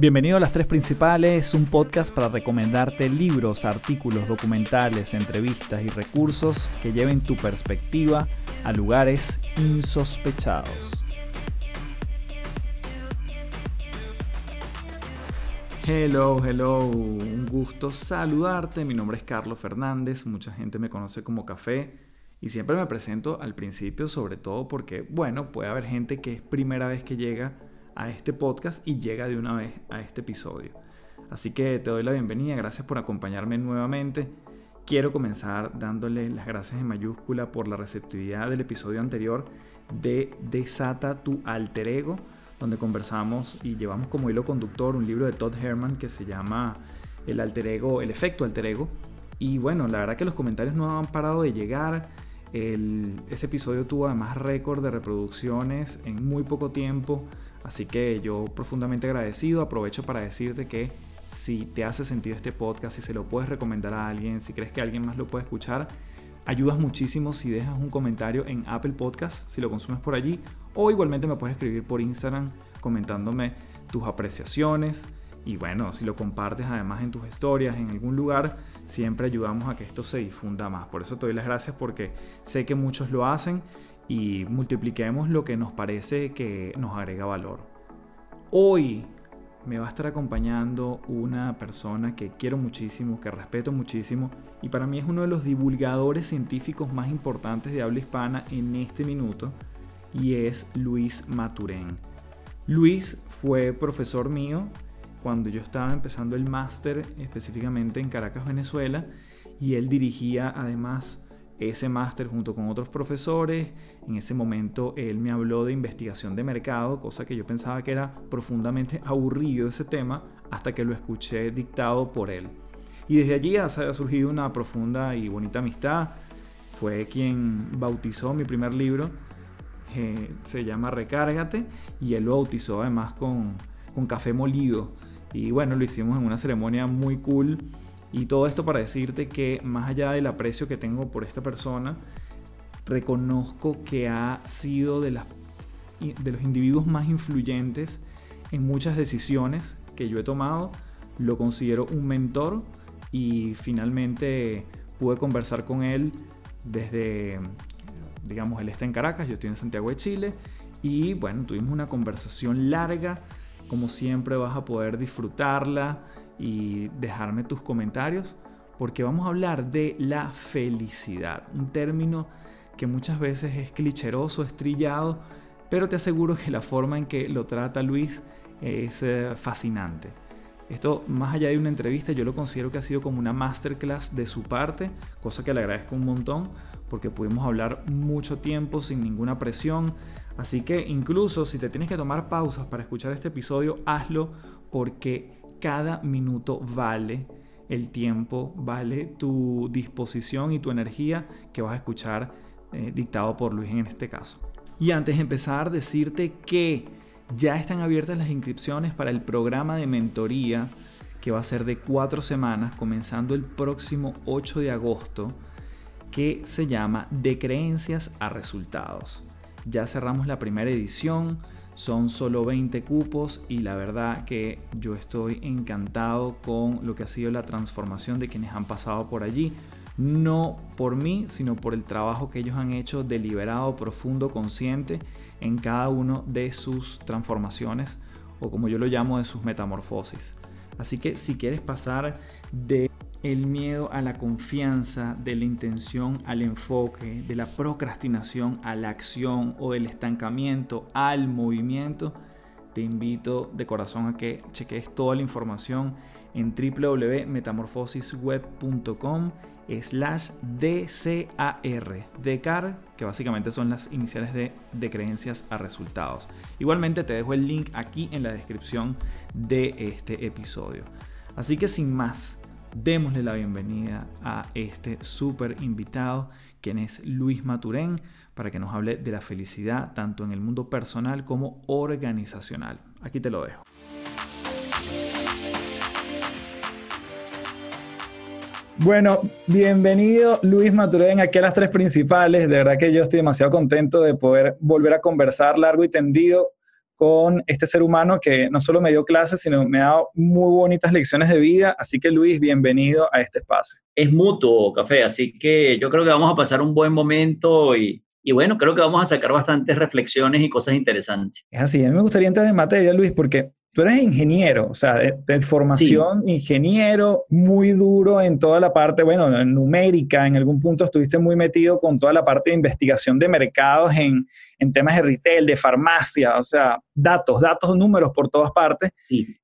Bienvenido a Las Tres Principales, un podcast para recomendarte libros, artículos, documentales, entrevistas y recursos que lleven tu perspectiva a lugares insospechados. Hello, hello, un gusto saludarte. Mi nombre es Carlos Fernández, mucha gente me conoce como Café y siempre me presento al principio, sobre todo porque, bueno, puede haber gente que es primera vez que llega a este podcast y llega de una vez a este episodio. Así que te doy la bienvenida, gracias por acompañarme nuevamente. Quiero comenzar dándole las gracias en mayúscula por la receptividad del episodio anterior de Desata tu alter ego, donde conversamos y llevamos como hilo conductor un libro de Todd Herman que se llama El alter ego, el efecto alter ego. Y bueno, la verdad que los comentarios no han parado de llegar. ese episodio tuvo además récord de reproducciones en muy poco tiempo. Así que yo profundamente agradecido, aprovecho para decirte que si te hace sentido este podcast, si se lo puedes recomendar a alguien, si crees que alguien más lo puede escuchar, ayudas muchísimo si dejas un comentario en Apple Podcast, si lo consumes por allí, o igualmente me puedes escribir por Instagram comentándome tus apreciaciones. Y bueno, si lo compartes además en tus historias, en algún lugar, siempre ayudamos a que esto se difunda más. Por eso te doy las gracias porque sé que muchos lo hacen y multipliquemos lo que nos parece que nos agrega valor. Hoy me va a estar acompañando una persona que quiero muchísimo, que respeto muchísimo y para mí es uno de los divulgadores científicos más importantes de habla hispana en este minuto y es Luis Maturén. Luis fue profesor mío cuando yo estaba empezando el máster específicamente en Caracas, Venezuela y él dirigía además ese máster junto con otros profesores. En ese momento él me habló de investigación de mercado, cosa que yo pensaba que era profundamente aburrido ese tema, hasta que lo escuché dictado por él. Y desde allí ha surgido una profunda y bonita amistad. Fue quien bautizó mi primer libro, se llama Recárgate, y él lo bautizó además con, con café molido. Y bueno, lo hicimos en una ceremonia muy cool y todo esto para decirte que más allá del aprecio que tengo por esta persona, reconozco que ha sido de, las, de los individuos más influyentes en muchas decisiones que yo he tomado. Lo considero un mentor y finalmente pude conversar con él desde, digamos, él está en Caracas, yo estoy en Santiago de Chile y bueno, tuvimos una conversación larga, como siempre vas a poder disfrutarla y dejarme tus comentarios porque vamos a hablar de la felicidad, un término que muchas veces es clicheroso, estrillado, pero te aseguro que la forma en que lo trata Luis es eh, fascinante. Esto, más allá de una entrevista, yo lo considero que ha sido como una masterclass de su parte, cosa que le agradezco un montón, porque pudimos hablar mucho tiempo sin ninguna presión. Así que incluso si te tienes que tomar pausas para escuchar este episodio, hazlo porque cada minuto vale el tiempo, vale tu disposición y tu energía que vas a escuchar eh, dictado por Luis en este caso. Y antes de empezar, decirte que ya están abiertas las inscripciones para el programa de mentoría que va a ser de cuatro semanas, comenzando el próximo 8 de agosto, que se llama De creencias a resultados. Ya cerramos la primera edición son solo 20 cupos y la verdad que yo estoy encantado con lo que ha sido la transformación de quienes han pasado por allí. No por mí, sino por el trabajo que ellos han hecho deliberado, profundo, consciente en cada uno de sus transformaciones o como yo lo llamo de sus metamorfosis. Así que si quieres pasar de el miedo a la confianza, de la intención al enfoque, de la procrastinación a la acción o del estancamiento al movimiento, te invito de corazón a que cheques toda la información en www.metamorfosisweb.com slash DCAR, DCAR, que básicamente son las iniciales de, de creencias a resultados. Igualmente te dejo el link aquí en la descripción de este episodio. Así que sin más, démosle la bienvenida a este súper invitado, quien es Luis Maturén, para que nos hable de la felicidad tanto en el mundo personal como organizacional. Aquí te lo dejo. Bueno, bienvenido Luis Maturén aquí a las tres principales. De verdad que yo estoy demasiado contento de poder volver a conversar largo y tendido con este ser humano que no solo me dio clases, sino me ha dado muy bonitas lecciones de vida. Así que Luis, bienvenido a este espacio. Es mutuo, Café, así que yo creo que vamos a pasar un buen momento y, y bueno, creo que vamos a sacar bastantes reflexiones y cosas interesantes. Es así, a mí me gustaría entrar en materia, Luis, porque Tú eres ingeniero, o sea, de, formación ingeniero, muy duro en toda la parte, bueno, numérica, en algún punto estuviste muy metido con toda la parte de investigación de mercados en, en temas de retail, de farmacia, o sea, datos, datos, números por todas partes.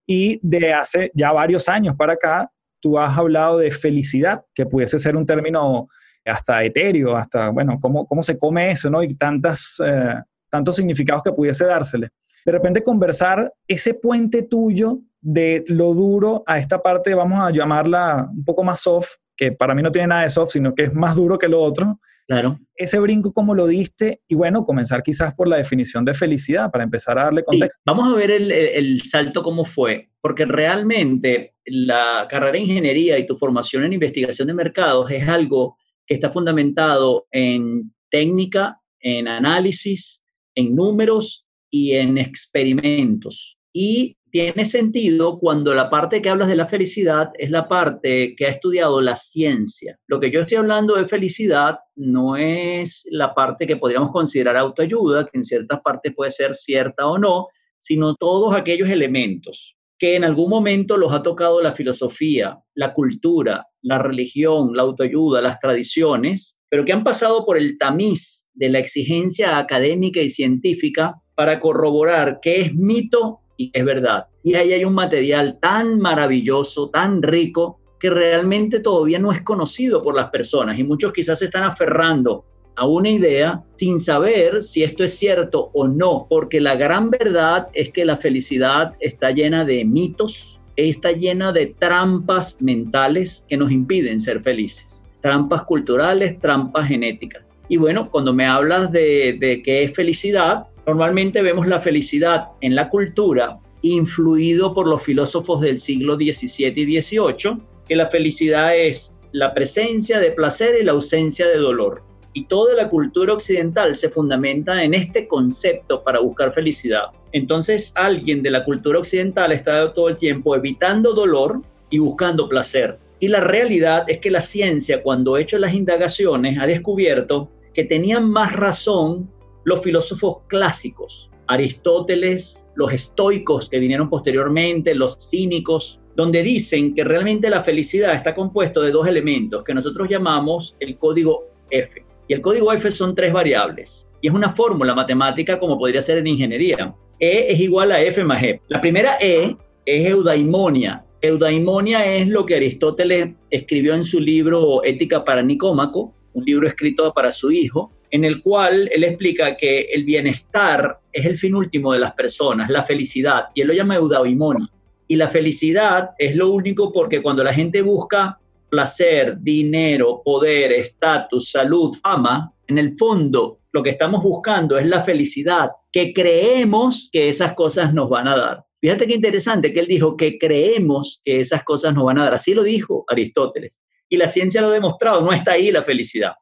Y de hace ya varios años para acá, tú has hablado de felicidad, que pudiese ser un término hasta etéreo, hasta, bueno, cómo, cómo se come eso, ¿no? Y tantas, eh, tantos significados que pudiese dársele de repente conversar ese puente tuyo de lo duro a esta parte, vamos a llamarla un poco más soft, que para mí no tiene nada de soft, sino que es más duro que lo otro. Claro. Ese brinco, ¿cómo lo diste? Y bueno, comenzar quizás por la definición de felicidad, para empezar a darle contexto. Vamos a ver el, el, salto cómo fue, porque realmente la carrera de ingeniería y tu formación en investigación de mercados es algo que está fundamentado en técnica, en análisis, en números y en experimentos. Y tiene sentido cuando la parte que hablas de la felicidad es la parte que ha estudiado la ciencia. Lo que yo estoy hablando de felicidad no es la parte que podríamos considerar autoayuda, que en ciertas partes puede ser cierta o no, sino todos aquellos elementos que en algún momento los ha tocado la filosofía, la cultura, la religión, la autoayuda, las tradiciones, pero que han pasado por el tamiz de la exigencia académica y científica para corroborar qué es mito y qué es verdad. Y ahí hay un material tan maravilloso, tan rico, que realmente todavía no es conocido por las personas y muchos quizás se están aferrando a una idea sin saber si esto es cierto o no, porque la gran verdad es que la felicidad está llena de mitos, está llena de trampas mentales que nos impiden ser felices, trampas culturales, trampas genéticas. Y bueno, cuando me hablas de, de qué es felicidad, Normalmente vemos la felicidad en la cultura influido por los filósofos del siglo XVII y XVIII, que la felicidad es la presencia de placer y la ausencia de dolor. Y toda la cultura occidental se fundamenta en este concepto para buscar felicidad. Entonces alguien de la cultura occidental está todo el tiempo evitando dolor y buscando placer. Y la realidad es que la ciencia, cuando ha hecho las indagaciones, ha descubierto que tenían más razón los filósofos clásicos, Aristóteles, los estoicos que vinieron posteriormente, los cínicos, donde dicen que realmente la felicidad está compuesto de dos elementos que nosotros llamamos el código F. Y el código F son tres variables. Y es una fórmula matemática como podría ser en ingeniería. E es igual a F más E. La primera E es eudaimonia. Eudaimonia es lo que Aristóteles escribió en su libro Ética para Nicómaco, un libro escrito para su hijo, en el cual él explica que el bienestar es el fin último de las personas, la felicidad, y él lo llama eudaimonia. Y la felicidad es lo único porque cuando la gente busca placer, dinero, poder, estatus, salud, fama, en el fondo lo que estamos buscando es la felicidad, que creemos que esas cosas nos van a dar. Fíjate qué interesante que él dijo que creemos que esas cosas nos van a dar. Así lo dijo Aristóteles. Y la ciencia lo ha demostrado, no está ahí la felicidad.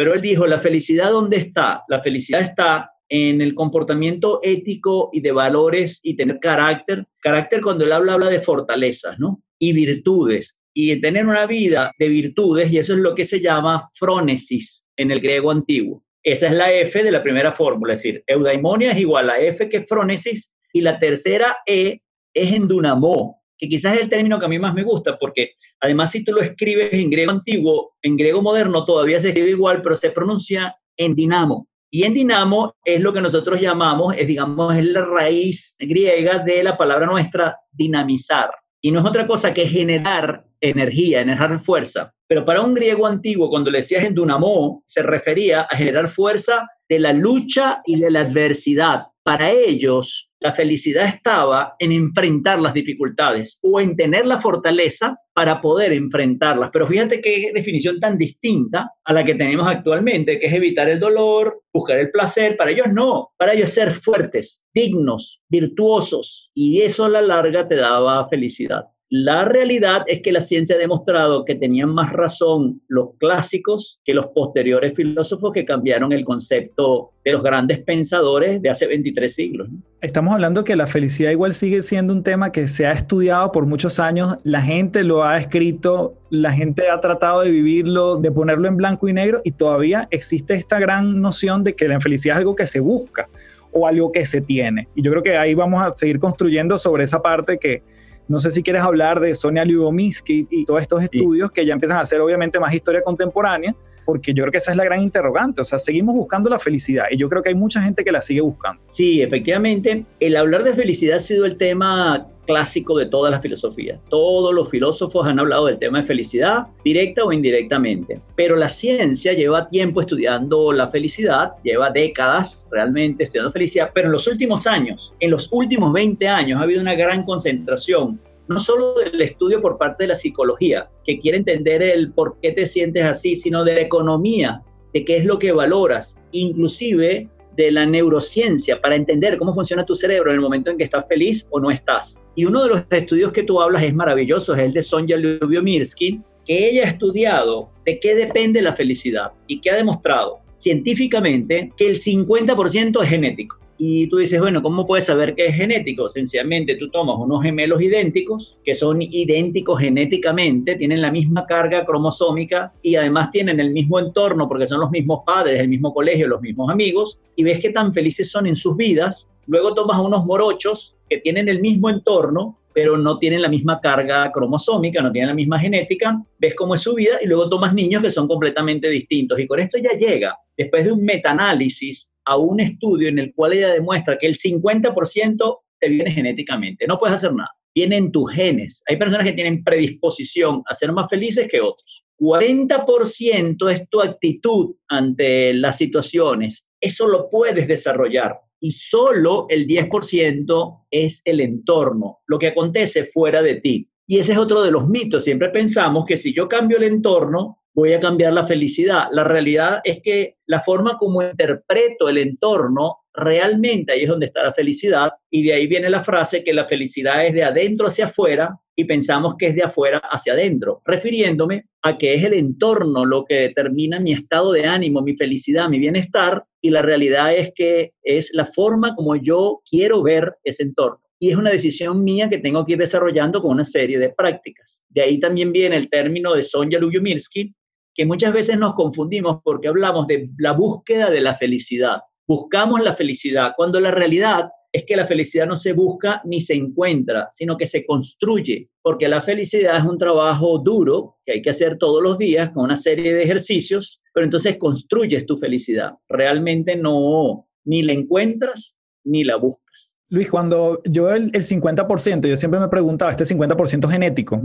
Pero él dijo, ¿la felicidad dónde está? La felicidad está en el comportamiento ético y de valores y tener carácter. Carácter cuando él habla, habla de fortalezas, ¿no? Y virtudes. Y tener una vida de virtudes, y eso es lo que se llama frónesis en el griego antiguo. Esa es la F de la primera fórmula, es decir, eudaimonia es igual a F que frónesis, y la tercera E es endunamó, que quizás es el término que a mí más me gusta, porque además si tú lo escribes en griego antiguo, en griego moderno todavía se escribe igual, pero se pronuncia en dinamo. Y en dinamo es lo que nosotros llamamos, es digamos, es la raíz griega de la palabra nuestra, dinamizar. Y no es otra cosa que generar energía, generar fuerza. Pero para un griego antiguo, cuando le decías en dunamo, se refería a generar fuerza de la lucha y de la adversidad. Para ellos, la felicidad estaba en enfrentar las dificultades o en tener la fortaleza para poder enfrentarlas. Pero fíjate qué definición tan distinta a la que tenemos actualmente, que es evitar el dolor, buscar el placer. Para ellos no, para ellos ser fuertes, dignos, virtuosos. Y eso a la larga te daba felicidad. La realidad es que la ciencia ha demostrado que tenían más razón los clásicos que los posteriores filósofos que cambiaron el concepto de los grandes pensadores de hace 23 siglos. Estamos hablando que la felicidad igual sigue siendo un tema que se ha estudiado por muchos años, la gente lo ha escrito, la gente ha tratado de vivirlo, de ponerlo en blanco y negro y todavía existe esta gran noción de que la felicidad es algo que se busca o algo que se tiene. Y yo creo que ahí vamos a seguir construyendo sobre esa parte que no sé si quieres hablar de Sonia Lyubomirsky y todos estos estudios que ya empiezan a hacer obviamente más historia contemporánea, porque yo creo que esa es la gran interrogante. O sea, seguimos buscando la felicidad y yo creo que hay mucha gente que la sigue buscando. Sí, efectivamente, el hablar de felicidad ha sido el tema clásico de todas las filosofías. Todos los filósofos han hablado del tema de felicidad, directa o indirectamente. Pero la ciencia lleva tiempo estudiando la felicidad, lleva décadas realmente estudiando felicidad, pero en los últimos años, en los últimos 20 años, ha habido una gran concentración no solo del estudio por parte de la psicología, que quiere entender el por qué te sientes así, sino de la economía, de qué es lo que valoras, inclusive de la neurociencia para entender cómo funciona tu cerebro en el momento en que estás feliz o no estás. Y uno de los estudios que tú hablas es maravilloso, es el de Sonja Lyubomirsky, que ella ha estudiado de qué depende la felicidad y que ha demostrado científicamente que el 50% es genético. Y tú dices, bueno, ¿cómo puedes saber que es genético? Sencillamente tú tomas unos gemelos idénticos, que son idénticos genéticamente, tienen la misma carga cromosómica y además tienen el mismo entorno porque son los mismos padres, el mismo colegio, los mismos amigos, y ves qué tan felices son en sus vidas. Luego tomas unos morochos que tienen el mismo entorno, pero no tienen la misma carga cromosómica, no tienen la misma genética, ves cómo es su vida y luego tomas niños que son completamente distintos. Y con esto ya llega, después de un metaanálisis, a un estudio en el cual ella demuestra que el 50% te viene genéticamente. No puedes hacer nada. Vienen tus genes. Hay personas que tienen predisposición a ser más felices que otros. 40% es tu actitud ante las situaciones. Eso lo puedes desarrollar. Y solo el 10% es el entorno, lo que acontece fuera de ti. Y ese es otro de los mitos. Siempre pensamos que si yo cambio el entorno, voy a cambiar la felicidad. La realidad es que la forma como interpreto el entorno, realmente ahí es donde está la felicidad. Y de ahí viene la frase que la felicidad es de adentro hacia afuera y pensamos que es de afuera hacia adentro, refiriéndome a que es el entorno lo que determina mi estado de ánimo, mi felicidad, mi bienestar. Y la realidad es que es la forma como yo quiero ver ese entorno y es una decisión mía que tengo que ir desarrollando con una serie de prácticas. De ahí también viene el término de Sonja Lyubomirsky, que muchas veces nos confundimos porque hablamos de la búsqueda de la felicidad. Buscamos la felicidad, cuando la realidad es que la felicidad no se busca ni se encuentra, sino que se construye, porque la felicidad es un trabajo duro que hay que hacer todos los días con una serie de ejercicios, pero entonces construyes tu felicidad. Realmente no, ni la encuentras ni la buscas. Luis, cuando yo el, el 50%, yo siempre me preguntaba, este 50% genético,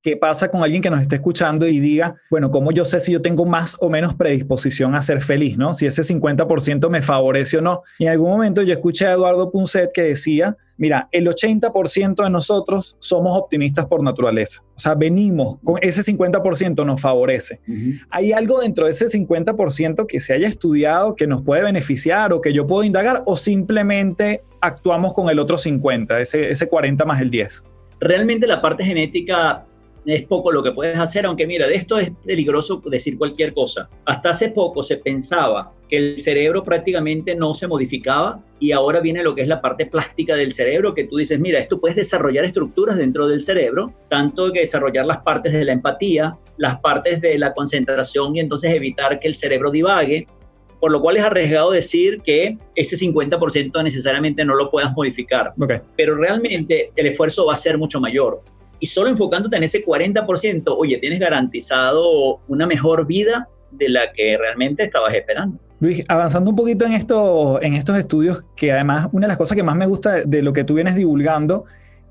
¿qué pasa con alguien que nos esté escuchando y diga, bueno, ¿cómo yo sé si yo tengo más o menos predisposición a ser feliz, ¿no? Si ese 50% me favorece o no. Y en algún momento yo escuché a Eduardo Punset que decía, mira, el 80% de nosotros somos optimistas por naturaleza. O sea, venimos con ese 50% nos favorece. ¿Hay algo dentro de ese 50% que se haya estudiado que nos puede beneficiar o que yo puedo indagar o simplemente actuamos con el otro 50, ese, ese 40 más el 10? Realmente la parte genética es poco lo que puedes hacer, aunque mira, de esto es peligroso decir cualquier cosa. Hasta hace poco se pensaba que el cerebro prácticamente no se modificaba y ahora viene lo que es la parte plástica del cerebro, que tú dices, mira, esto puedes desarrollar estructuras dentro del cerebro, tanto que desarrollar las partes de la empatía, las partes de la concentración y entonces evitar que el cerebro divague, por lo cual es arriesgado decir que ese 50% necesariamente no lo puedas modificar. Pero realmente el esfuerzo va a ser mucho mayor. Y solo enfocándote en ese 40%, oye, tienes garantizado una mejor vida de la que realmente estabas esperando. Luis, avanzando un poquito en, esto, en estos estudios, que además una de las cosas que más me gusta de lo que tú vienes divulgando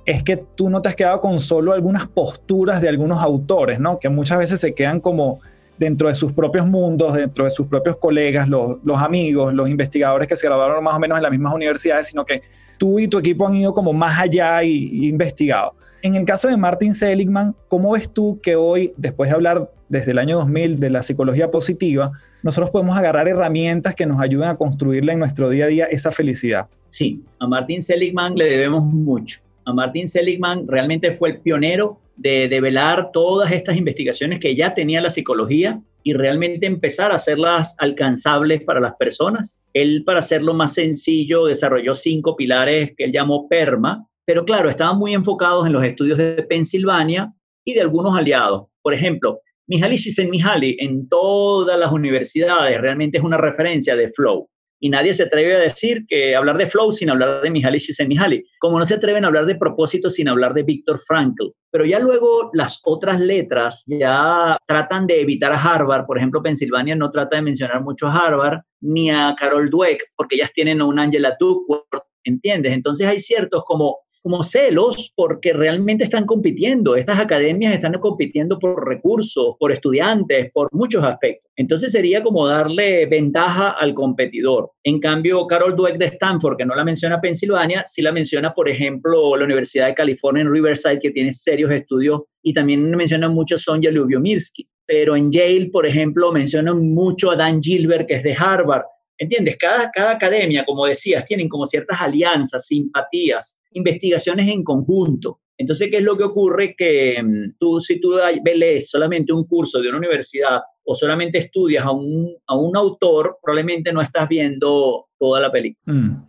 es que tú no te has quedado con solo algunas posturas de algunos autores, ¿no? Que muchas veces se quedan como dentro de sus propios mundos, dentro de sus propios colegas, los, amigos, los investigadores que se graduaron más o menos en las mismas universidades, sino que tú y tu equipo han ido como más allá y, investigado. En el caso de Martin Seligman, ¿cómo ves tú que hoy, después de hablar desde el año 2000 de la psicología positiva, nosotros podemos agarrar herramientas que nos ayuden a construirle en nuestro día a día esa felicidad? Sí, a Martin Seligman le debemos mucho a Martin Seligman realmente fue el pionero de develar todas estas investigaciones que ya tenía la psicología y realmente empezar a hacerlas alcanzables para las personas. Él, para hacerlo más sencillo, desarrolló cinco pilares que él llamó PERMA, pero claro, estaban muy enfocados en los estudios de Pensilvania y de algunos aliados. Por ejemplo, Mihaly Csikszentmihalyi en todas las universidades realmente es una referencia de flow y nadie se atreve a decir que hablar de flow sin hablar de Mihaly Csikszentmihalyi, como no se atreven a hablar de propósito sin hablar de Viktor Frankl. Pero ya luego las otras letras ya tratan de evitar a Harvard, por ejemplo, Pensilvania no trata de mencionar mucho a Harvard ni a Carol Dweck, porque ellas tienen a un Angela Duckworth, ¿entiendes? Entonces hay ciertos como como celos porque realmente están compitiendo. Estas academias están compitiendo por recursos, por estudiantes, por muchos aspectos. Entonces sería como darle ventaja al competidor. En cambio, Carol Dweck de Stanford, que no la menciona Pensilvania, sí la menciona, por ejemplo, la Universidad de California en Riverside, que tiene serios estudios, y también menciona mucho Sonja Lyubomirsky. Pero en Yale, por ejemplo, mencionan mucho a Dan Gilbert, que es de Harvard. ¿Entiendes? Cada, cada academia, como decías, tienen como ciertas alianzas, simpatías investigaciones en conjunto. Entonces, ¿qué es lo que ocurre? Que mm, tú, si tú lees solamente un curso de una universidad o solamente estudias a un, a un autor, probablemente no estás viendo toda la película. Mm.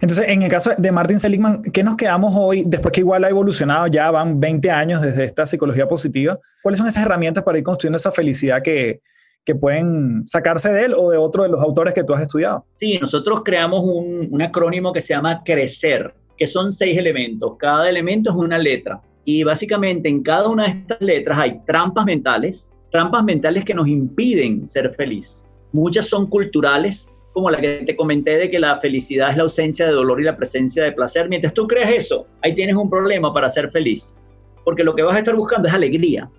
Entonces, en el caso de Martin Seligman, ¿qué nos quedamos hoy, después que igual ha evolucionado, ya van 20 años desde esta psicología positiva? ¿Cuáles son esas herramientas para ir construyendo esa felicidad que, que pueden sacarse de él o de otro de los autores que tú has estudiado? Sí, nosotros creamos un, un acrónimo que se llama CRECER que son seis elementos. Cada elemento es una letra. Y básicamente en cada una de estas letras hay trampas mentales, trampas mentales que nos impiden ser feliz. Muchas son culturales, como la que te comenté de que la felicidad es la ausencia de dolor y la presencia de placer. Mientras tú crees eso, ahí tienes un problema para ser feliz. Porque lo que vas a estar buscando es alegría.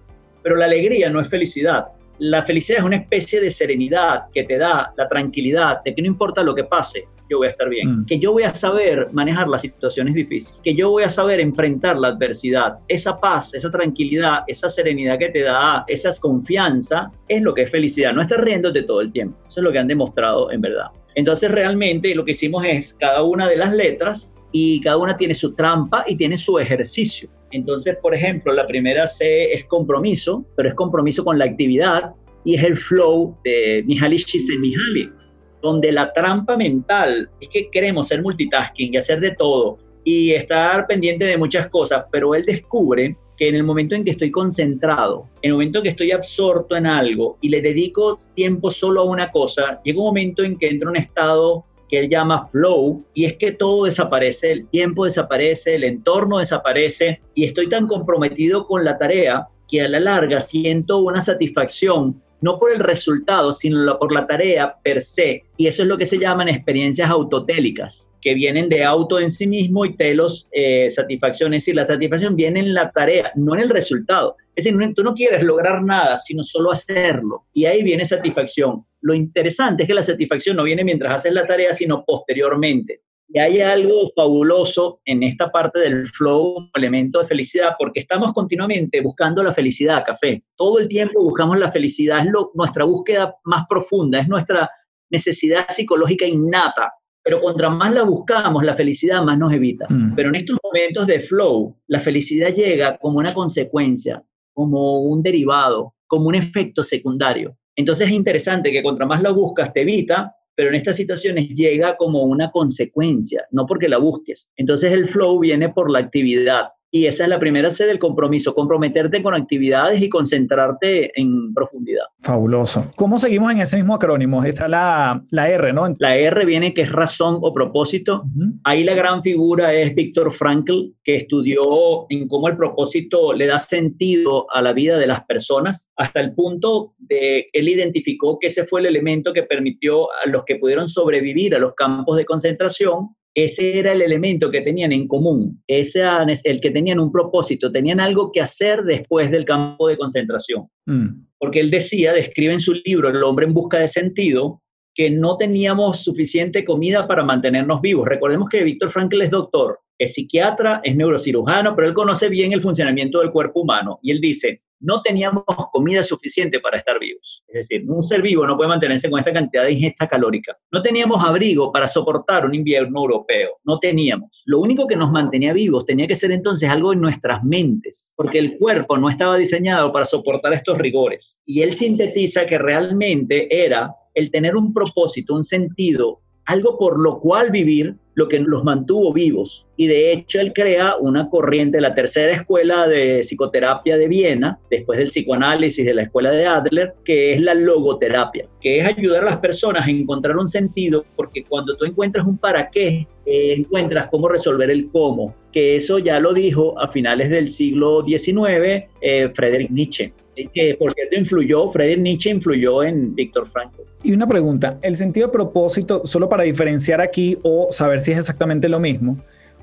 Pero la alegría no es felicidad. La felicidad es una especie de serenidad que te da la tranquilidad de que no importa lo que pase, yo voy a estar bien, mm. que yo voy a saber manejar las situaciones difíciles, que yo voy a saber enfrentar la adversidad. Esa paz, esa tranquilidad, esa serenidad que te da, esa confianza, es lo que es felicidad. No estar riéndote todo el tiempo. Eso es lo que han demostrado en verdad. Entonces realmente lo que hicimos es cada una de las letras y cada una tiene su trampa y tiene su ejercicio. Entonces, por ejemplo, la primera C es compromiso, pero es compromiso con la actividad y es el flow de Mihaly Csikszentmihalyi donde la trampa mental es que queremos ser multitasking y hacer de todo y estar pendiente de muchas cosas, pero él descubre que en el momento en que estoy concentrado, en el momento en que estoy absorto en algo y le dedico tiempo solo a una cosa, llega un momento en que entro en un estado que él llama flow, y es que todo desaparece, el tiempo desaparece, el entorno desaparece, y estoy tan comprometido con la tarea que a la larga siento una satisfacción no por el resultado, sino por la tarea per se. Y eso es lo que se llaman experiencias autotélicas, que vienen de auto en sí mismo y telos, eh, satisfacción. Es decir, la satisfacción viene en la tarea, no en el resultado. Es decir, tú no quieres lograr nada, sino solo hacerlo. Y ahí viene satisfacción. Lo interesante es que la satisfacción no viene mientras haces la tarea, sino posteriormente. Y hay algo fabuloso en esta parte del flow como elemento de felicidad, porque estamos continuamente buscando la felicidad, café. Todo el tiempo buscamos la felicidad, es nuestra búsqueda más profunda, es nuestra necesidad psicológica innata. Pero contra más la buscamos, la felicidad más nos evita. Mm. Pero en estos momentos de flow, la felicidad llega como una consecuencia, como un derivado, como un efecto secundario. Entonces es interesante que contra más la buscas, te evita, pero en estas situaciones llega como una consecuencia, no porque la busques. Entonces el flow viene por la actividad. Y esa es la primera sede del compromiso, comprometerte con actividades y concentrarte en profundidad. Fabuloso. ¿Cómo seguimos en ese mismo acrónimo? Está la, la R, ¿no? La R viene que es razón o propósito. Ahí la gran figura es Víctor Frankl, que estudió en cómo el propósito le da sentido a la vida de las personas, hasta el punto de él identificó que ese fue el elemento que permitió a los que pudieron sobrevivir a los campos de concentración ese era el elemento que tenían en común, ese el que tenían un propósito, tenían algo que hacer después del campo de concentración. Mm. Porque él decía, describe en su libro El hombre en busca de sentido, que no teníamos suficiente comida para mantenernos vivos. Recordemos que Víctor Frankl es doctor es psiquiatra, es neurocirujano, pero él conoce bien el funcionamiento del cuerpo humano. Y él dice, no teníamos comida suficiente para estar vivos. Es decir, un ser vivo no puede mantenerse con esta cantidad de ingesta calórica. No teníamos abrigo para soportar un invierno europeo. No teníamos. Lo único que nos mantenía vivos tenía que ser entonces algo en nuestras mentes, porque el cuerpo no estaba diseñado para soportar estos rigores. Y él sintetiza que realmente era el tener un propósito, un sentido, algo por lo cual vivir lo que los mantuvo vivos. Y de hecho él crea una corriente, la tercera escuela de psicoterapia de Viena, después del psicoanálisis de la escuela de Adler, que es la logoterapia, que es ayudar a las personas a encontrar un sentido, porque cuando tú encuentras un para qué, eh, encuentras cómo resolver el cómo, que eso ya lo dijo a finales del siglo XIX eh, Friedrich Nietzsche que por cierto influyó, Friedrich Nietzsche influyó en Víctor Frankl. Y una pregunta, el sentido de propósito, solo para diferenciar aquí o saber si es exactamente lo mismo,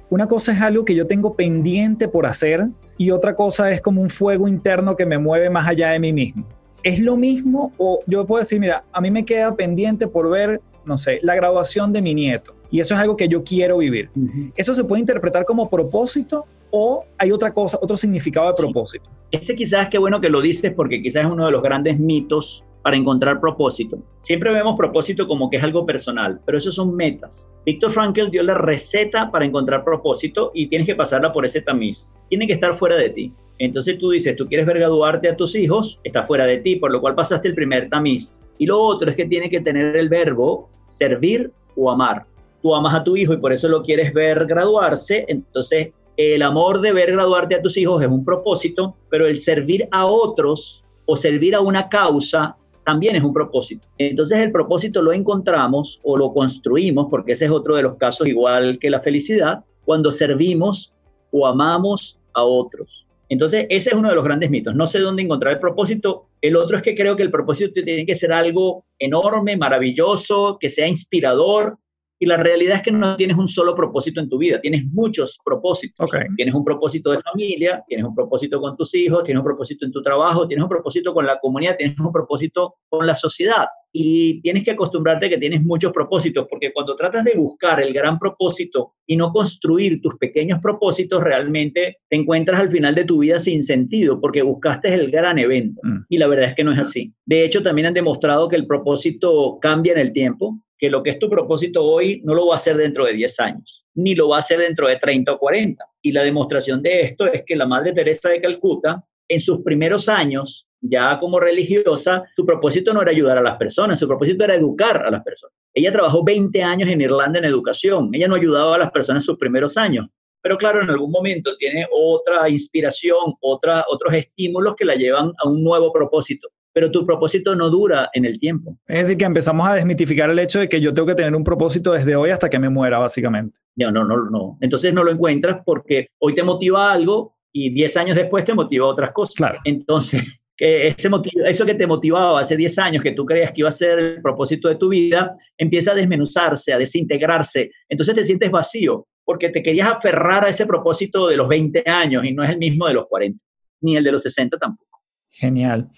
una cosa es algo que yo tengo pendiente por hacer y otra cosa es como un fuego interno que me mueve más allá de mí mismo. ¿Es lo mismo o yo puedo decir, mira, a mí me queda pendiente por ver, no sé, la graduación de mi nieto y eso es algo que yo quiero vivir? ¿Eso se puede interpretar como propósito o hay otra cosa, otro significado de propósito? Ese quizás, qué bueno que lo dices porque quizás es uno de los grandes mitos para encontrar propósito. Siempre vemos propósito como que es algo personal, pero eso son metas. Víctor Frankl dio la receta para encontrar propósito y tienes que pasarla por ese tamiz. Tiene que estar fuera de ti. Entonces tú dices, tú quieres ver graduarte a tus hijos, está fuera de ti, por lo cual pasaste el primer tamiz. Y lo otro es que tiene que tener el verbo servir o amar. Tú amas a tu hijo y por eso lo quieres ver graduarse, entonces el amor de ver graduarte a tus hijos es un propósito, pero el servir a otros o servir a una causa también es un propósito. Entonces el propósito lo encontramos o lo construimos, porque ese es otro de los casos igual que la felicidad, cuando servimos o amamos a otros. Entonces ese es uno de los grandes mitos. No sé dónde encontrar el propósito. El otro es que creo que el propósito tiene que ser algo enorme, maravilloso, que sea inspirador, y la realidad es que no tienes un solo propósito en tu vida, tienes muchos propósitos. Tienes un propósito de familia, tienes un propósito con tus hijos, tienes un propósito en tu trabajo, tienes un propósito con la comunidad, tienes un propósito con la sociedad. Y tienes que acostumbrarte a que tienes muchos propósitos, porque cuando tratas de buscar el gran propósito y no construir tus pequeños propósitos, realmente te encuentras al final de tu vida sin sentido, porque buscaste el gran evento. Mm. Y la verdad es que no es así. De hecho, también han demostrado que el propósito cambia en el tiempo que lo que es tu propósito hoy no lo va a hacer dentro de 10 años, ni lo va a hacer dentro de 30 o 40. Y la demostración de esto es que la Madre Teresa de Calcuta, en sus primeros años, ya como religiosa, su propósito no era ayudar a las personas, su propósito era educar a las personas. Ella trabajó 20 años en Irlanda en educación, ella no ayudaba a las personas en sus primeros años, pero claro, en algún momento tiene otra inspiración, otra, otros estímulos que la llevan a un nuevo propósito pero tu propósito no dura en el tiempo. Es decir, que empezamos a desmitificar el hecho de que yo tengo que tener un propósito desde hoy hasta que me muera, básicamente. No, no, no, no. Entonces no lo encuentras porque hoy te motiva algo y 10 años después te motiva otras cosas. Claro. Entonces, que ese eso que te motivaba hace 10 años, que tú creías que iba a ser el propósito de tu vida, empieza a desmenuzarse, a desintegrarse. Entonces te sientes vacío porque te querías aferrar a ese propósito de los 20 años y no es el mismo de los 40, ni el de los 60 tampoco. Genial.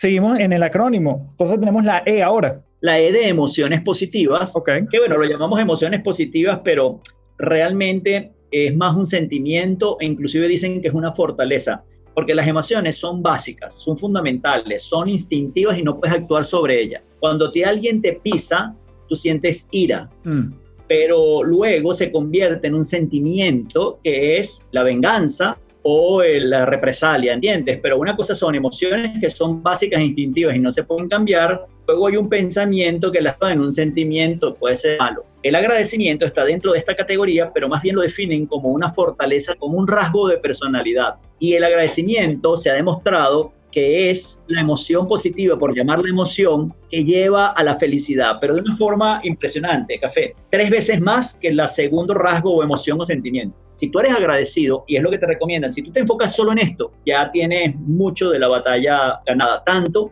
Seguimos en el acrónimo. Entonces tenemos la E ahora. La E de emociones positivas. Ok. Que bueno, lo llamamos emociones positivas, pero realmente es más un sentimiento e inclusive dicen que es una fortaleza. Porque las emociones son básicas, son fundamentales, son instintivas y no puedes actuar sobre ellas. Cuando te, alguien te pisa, tú sientes ira. Mm. Pero luego se convierte en un sentimiento que es la venganza o la represalia, ¿entiendes? Pero una cosa son emociones que son básicas e instintivas y no se pueden cambiar. Luego hay un pensamiento que las en un sentimiento, puede ser malo. El agradecimiento está dentro de esta categoría, pero más bien lo definen como una fortaleza, como un rasgo de personalidad. Y el agradecimiento se ha demostrado que es la emoción positiva, por llamarla emoción, que lleva a la felicidad, pero de una forma impresionante, café. Tres veces más que el segundo rasgo o emoción o sentimiento. Si tú eres agradecido, y es lo que te recomiendan, si tú te enfocas solo en esto, ya tienes mucho de la batalla ganada. Tanto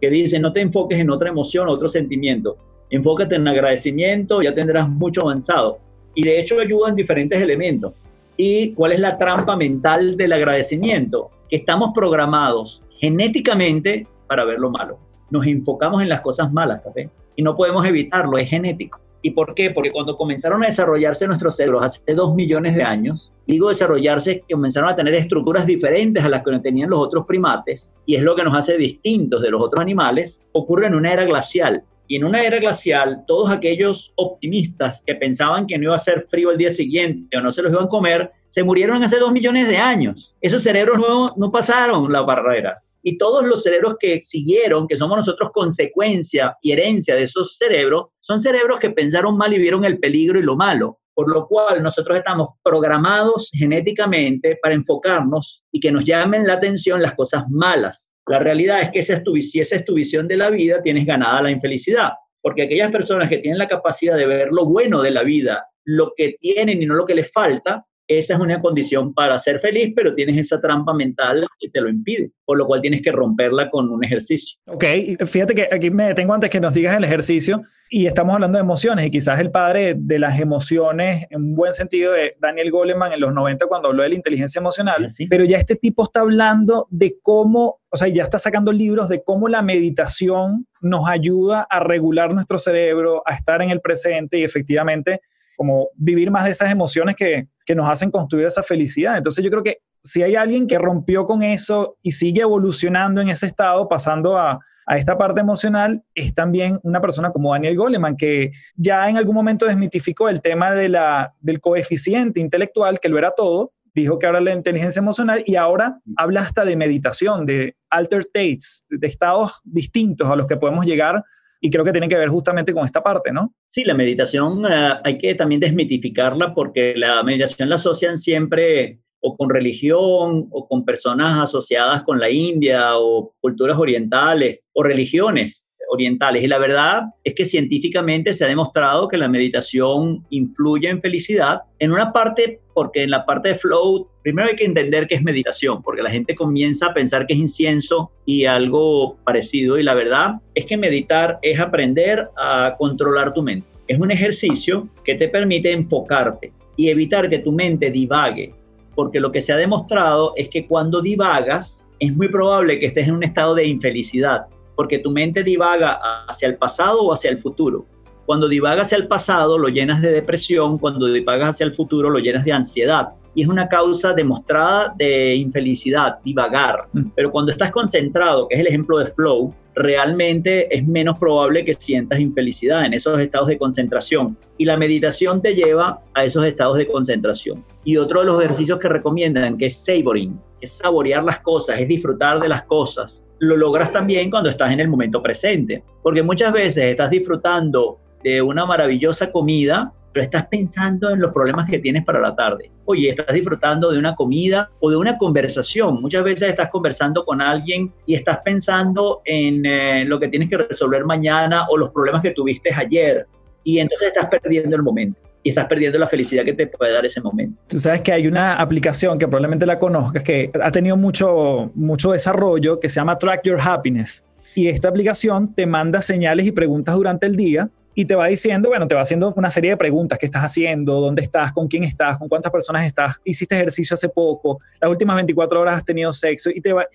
que dicen, no te enfoques en otra emoción, otro sentimiento. Enfócate en agradecimiento, ya tendrás mucho avanzado. Y de hecho ayuda en diferentes elementos. ¿Y cuál es la trampa mental del agradecimiento? Que estamos programados genéticamente para ver lo malo. Nos enfocamos en las cosas malas, ¿café? Y no podemos evitarlo, es genético. ¿Y por qué? Porque cuando comenzaron a desarrollarse nuestros cerebros hace dos millones de años, digo desarrollarse, comenzaron a tener estructuras diferentes a las que tenían los otros primates, y es lo que nos hace distintos de los otros animales, ocurre en una era glacial. Y en una era glacial, todos aquellos optimistas que pensaban que no iba a ser frío el día siguiente o no se los iban a comer, se murieron hace dos millones de años. Esos cerebros no, no pasaron la barrera. Y todos los cerebros que siguieron, que somos nosotros consecuencia y herencia de esos cerebros, son cerebros que pensaron mal y vieron el peligro y lo malo. Por lo cual nosotros estamos programados genéticamente para enfocarnos y que nos llamen la atención las cosas malas. La realidad es que esa es tu, si esa es tu visión de la vida, tienes ganada la infelicidad. Porque aquellas personas que tienen la capacidad de ver lo bueno de la vida, lo que tienen y no lo que les falta, esa es una condición para ser feliz, pero tienes esa trampa mental que te lo impide, por lo cual tienes que romperla con un ejercicio. Ok, fíjate que aquí me detengo antes que nos digas el ejercicio y estamos hablando de emociones y quizás el padre de las emociones en un buen sentido de Daniel Goleman en los 90 cuando habló de la inteligencia emocional, pero ya este tipo está hablando de cómo, o sea, ya está sacando libros de cómo la meditación nos ayuda a regular nuestro cerebro, a estar en el presente y efectivamente como vivir más de esas emociones que, que nos hacen construir esa felicidad. Entonces yo creo que si hay alguien que rompió con eso y sigue evolucionando en ese estado, pasando a, a esta parte emocional, es también una persona como Daniel Goleman, que ya en algún momento desmitificó el tema de la, del coeficiente intelectual, que lo era todo, dijo que ahora la inteligencia emocional y ahora habla hasta de meditación, de alter states, de estados distintos a los que podemos llegar y creo que tiene que ver justamente con esta parte, ¿no? Sí, la meditación eh, hay que también desmitificarla porque la meditación la asocian siempre o con religión o con personas asociadas con la India o culturas orientales o religiones Y la verdad es que científicamente se ha demostrado que la meditación influye en felicidad. En una parte, porque en la parte de flow, primero hay que entender qué es meditación, porque la gente comienza a pensar que es incienso y algo parecido. Y la verdad es que meditar es aprender a controlar tu mente. Es un ejercicio que te permite enfocarte y evitar que tu mente divague, porque lo que se ha demostrado es que cuando divagas, es muy probable que estés en un estado de infelicidad porque tu mente divaga hacia el pasado o hacia el futuro. Cuando divaga hacia el pasado lo llenas de depresión, cuando divagas hacia el futuro lo llenas de ansiedad. Y es una causa demostrada de infelicidad, divagar. Mm. Pero cuando estás concentrado, que es el ejemplo de flow, realmente es menos probable que sientas infelicidad en esos estados de concentración. Y la meditación te lleva a esos estados de concentración. Y otro de los ejercicios que recomiendan, que es savoring, es saborear las cosas, es disfrutar de las cosas, lo logras también cuando estás en el momento presente. Porque muchas veces estás disfrutando de una maravillosa comida, pero estás pensando en los problemas que tienes para la tarde. Oye, estás disfrutando de una comida o de una conversación. Muchas veces estás conversando con alguien y estás pensando en eh, lo que tienes que resolver mañana o los problemas que tuviste ayer. Y entonces estás perdiendo el momento y estás perdiendo la felicidad que te puede dar ese momento. Tú sabes que hay una aplicación que probablemente la conozcas que ha tenido mucho, mucho desarrollo que se llama Track Your Happiness. Y esta aplicación te manda señales y preguntas durante el día y te va diciendo, bueno, te va haciendo una serie de preguntas, qué estás haciendo, dónde estás, con quién estás, con cuántas personas estás, hiciste ejercicio hace poco, las últimas 24 horas has tenido sexo y te va...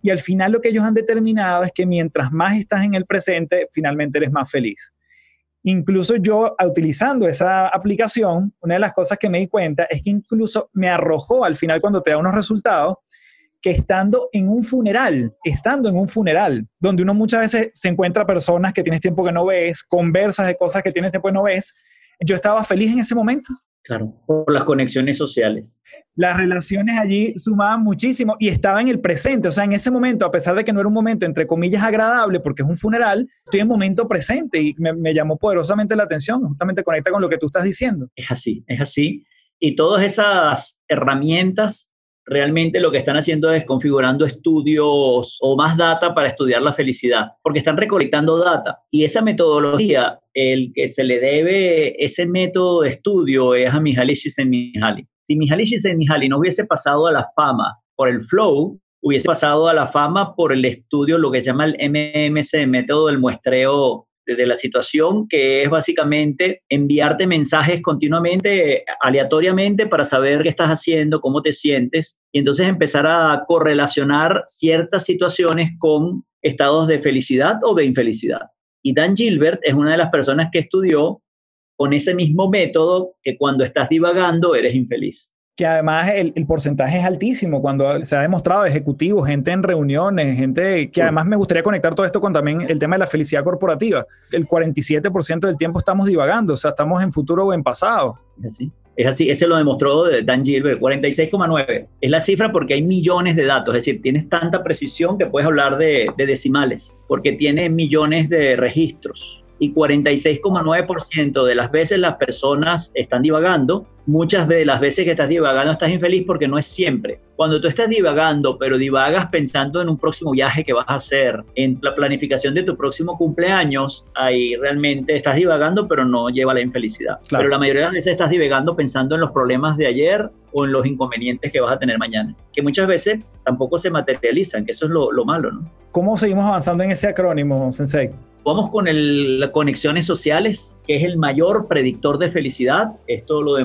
Y al final lo que ellos han determinado es que mientras más estás en el presente, finalmente eres más feliz. Incluso yo, utilizando esa aplicación, una de las cosas que me di cuenta es que incluso me arrojó al final cuando te da unos resultados, que estando en un funeral, estando en un funeral, donde uno muchas veces se encuentra personas que tienes tiempo que no ves, conversas de cosas que tienes tiempo que no ves, yo estaba feliz en ese momento. Claro, por las conexiones sociales. Las relaciones allí sumaban muchísimo y estaba en el presente, o sea, en ese momento, a pesar de que no era un momento entre comillas agradable porque es un funeral, estoy en momento presente y me, me llamó poderosamente la atención, justamente conecta con lo que tú estás diciendo. Es así, es así. Y todas esas herramientas realmente lo que están haciendo es configurando estudios o más data para estudiar la felicidad, porque están recolectando data. Y esa metodología, el que se le debe ese método de estudio es a Mihaly Csikszentmihalyi. Si Mihaly Csikszentmihalyi no hubiese pasado a la fama por el flow, hubiese pasado a la fama por el estudio, lo que se llama el MMC, método del muestreo de la situación, que es básicamente enviarte mensajes continuamente, aleatoriamente, para saber qué estás haciendo, cómo te sientes, y entonces empezar a correlacionar ciertas situaciones con estados de felicidad o de infelicidad. Y Dan Gilbert es una de las personas que estudió con ese mismo método que cuando estás divagando eres infeliz que además el, porcentaje es altísimo cuando se ha demostrado ejecutivos, gente en reuniones, gente que además me gustaría conectar todo esto con también el tema de la felicidad corporativa. El 47% del tiempo estamos divagando, o sea, estamos en futuro o en pasado. Es así. Es así, ese lo demostró Dan Gilbert, 46,9. Es la cifra porque hay millones de datos, es decir, tienes tanta precisión que puedes hablar de, de decimales, porque tiene millones de registros y 46,9% de las veces las personas están divagando. Muchas de las veces que estás divagando estás infeliz porque no es siempre. Cuando tú estás divagando, pero divagas pensando en un próximo viaje que vas a hacer, en la planificación de tu próximo cumpleaños, ahí realmente estás divagando, pero no lleva a la infelicidad. Pero la mayoría de las veces estás divagando pensando en los problemas de ayer o en los inconvenientes que vas a tener mañana, que muchas veces tampoco se materializan, que eso es lo, lo malo, ¿no? ¿Cómo seguimos avanzando en ese acrónimo, Sensei? Vamos con las conexiones sociales, que es el mayor predictor de felicidad. Esto lo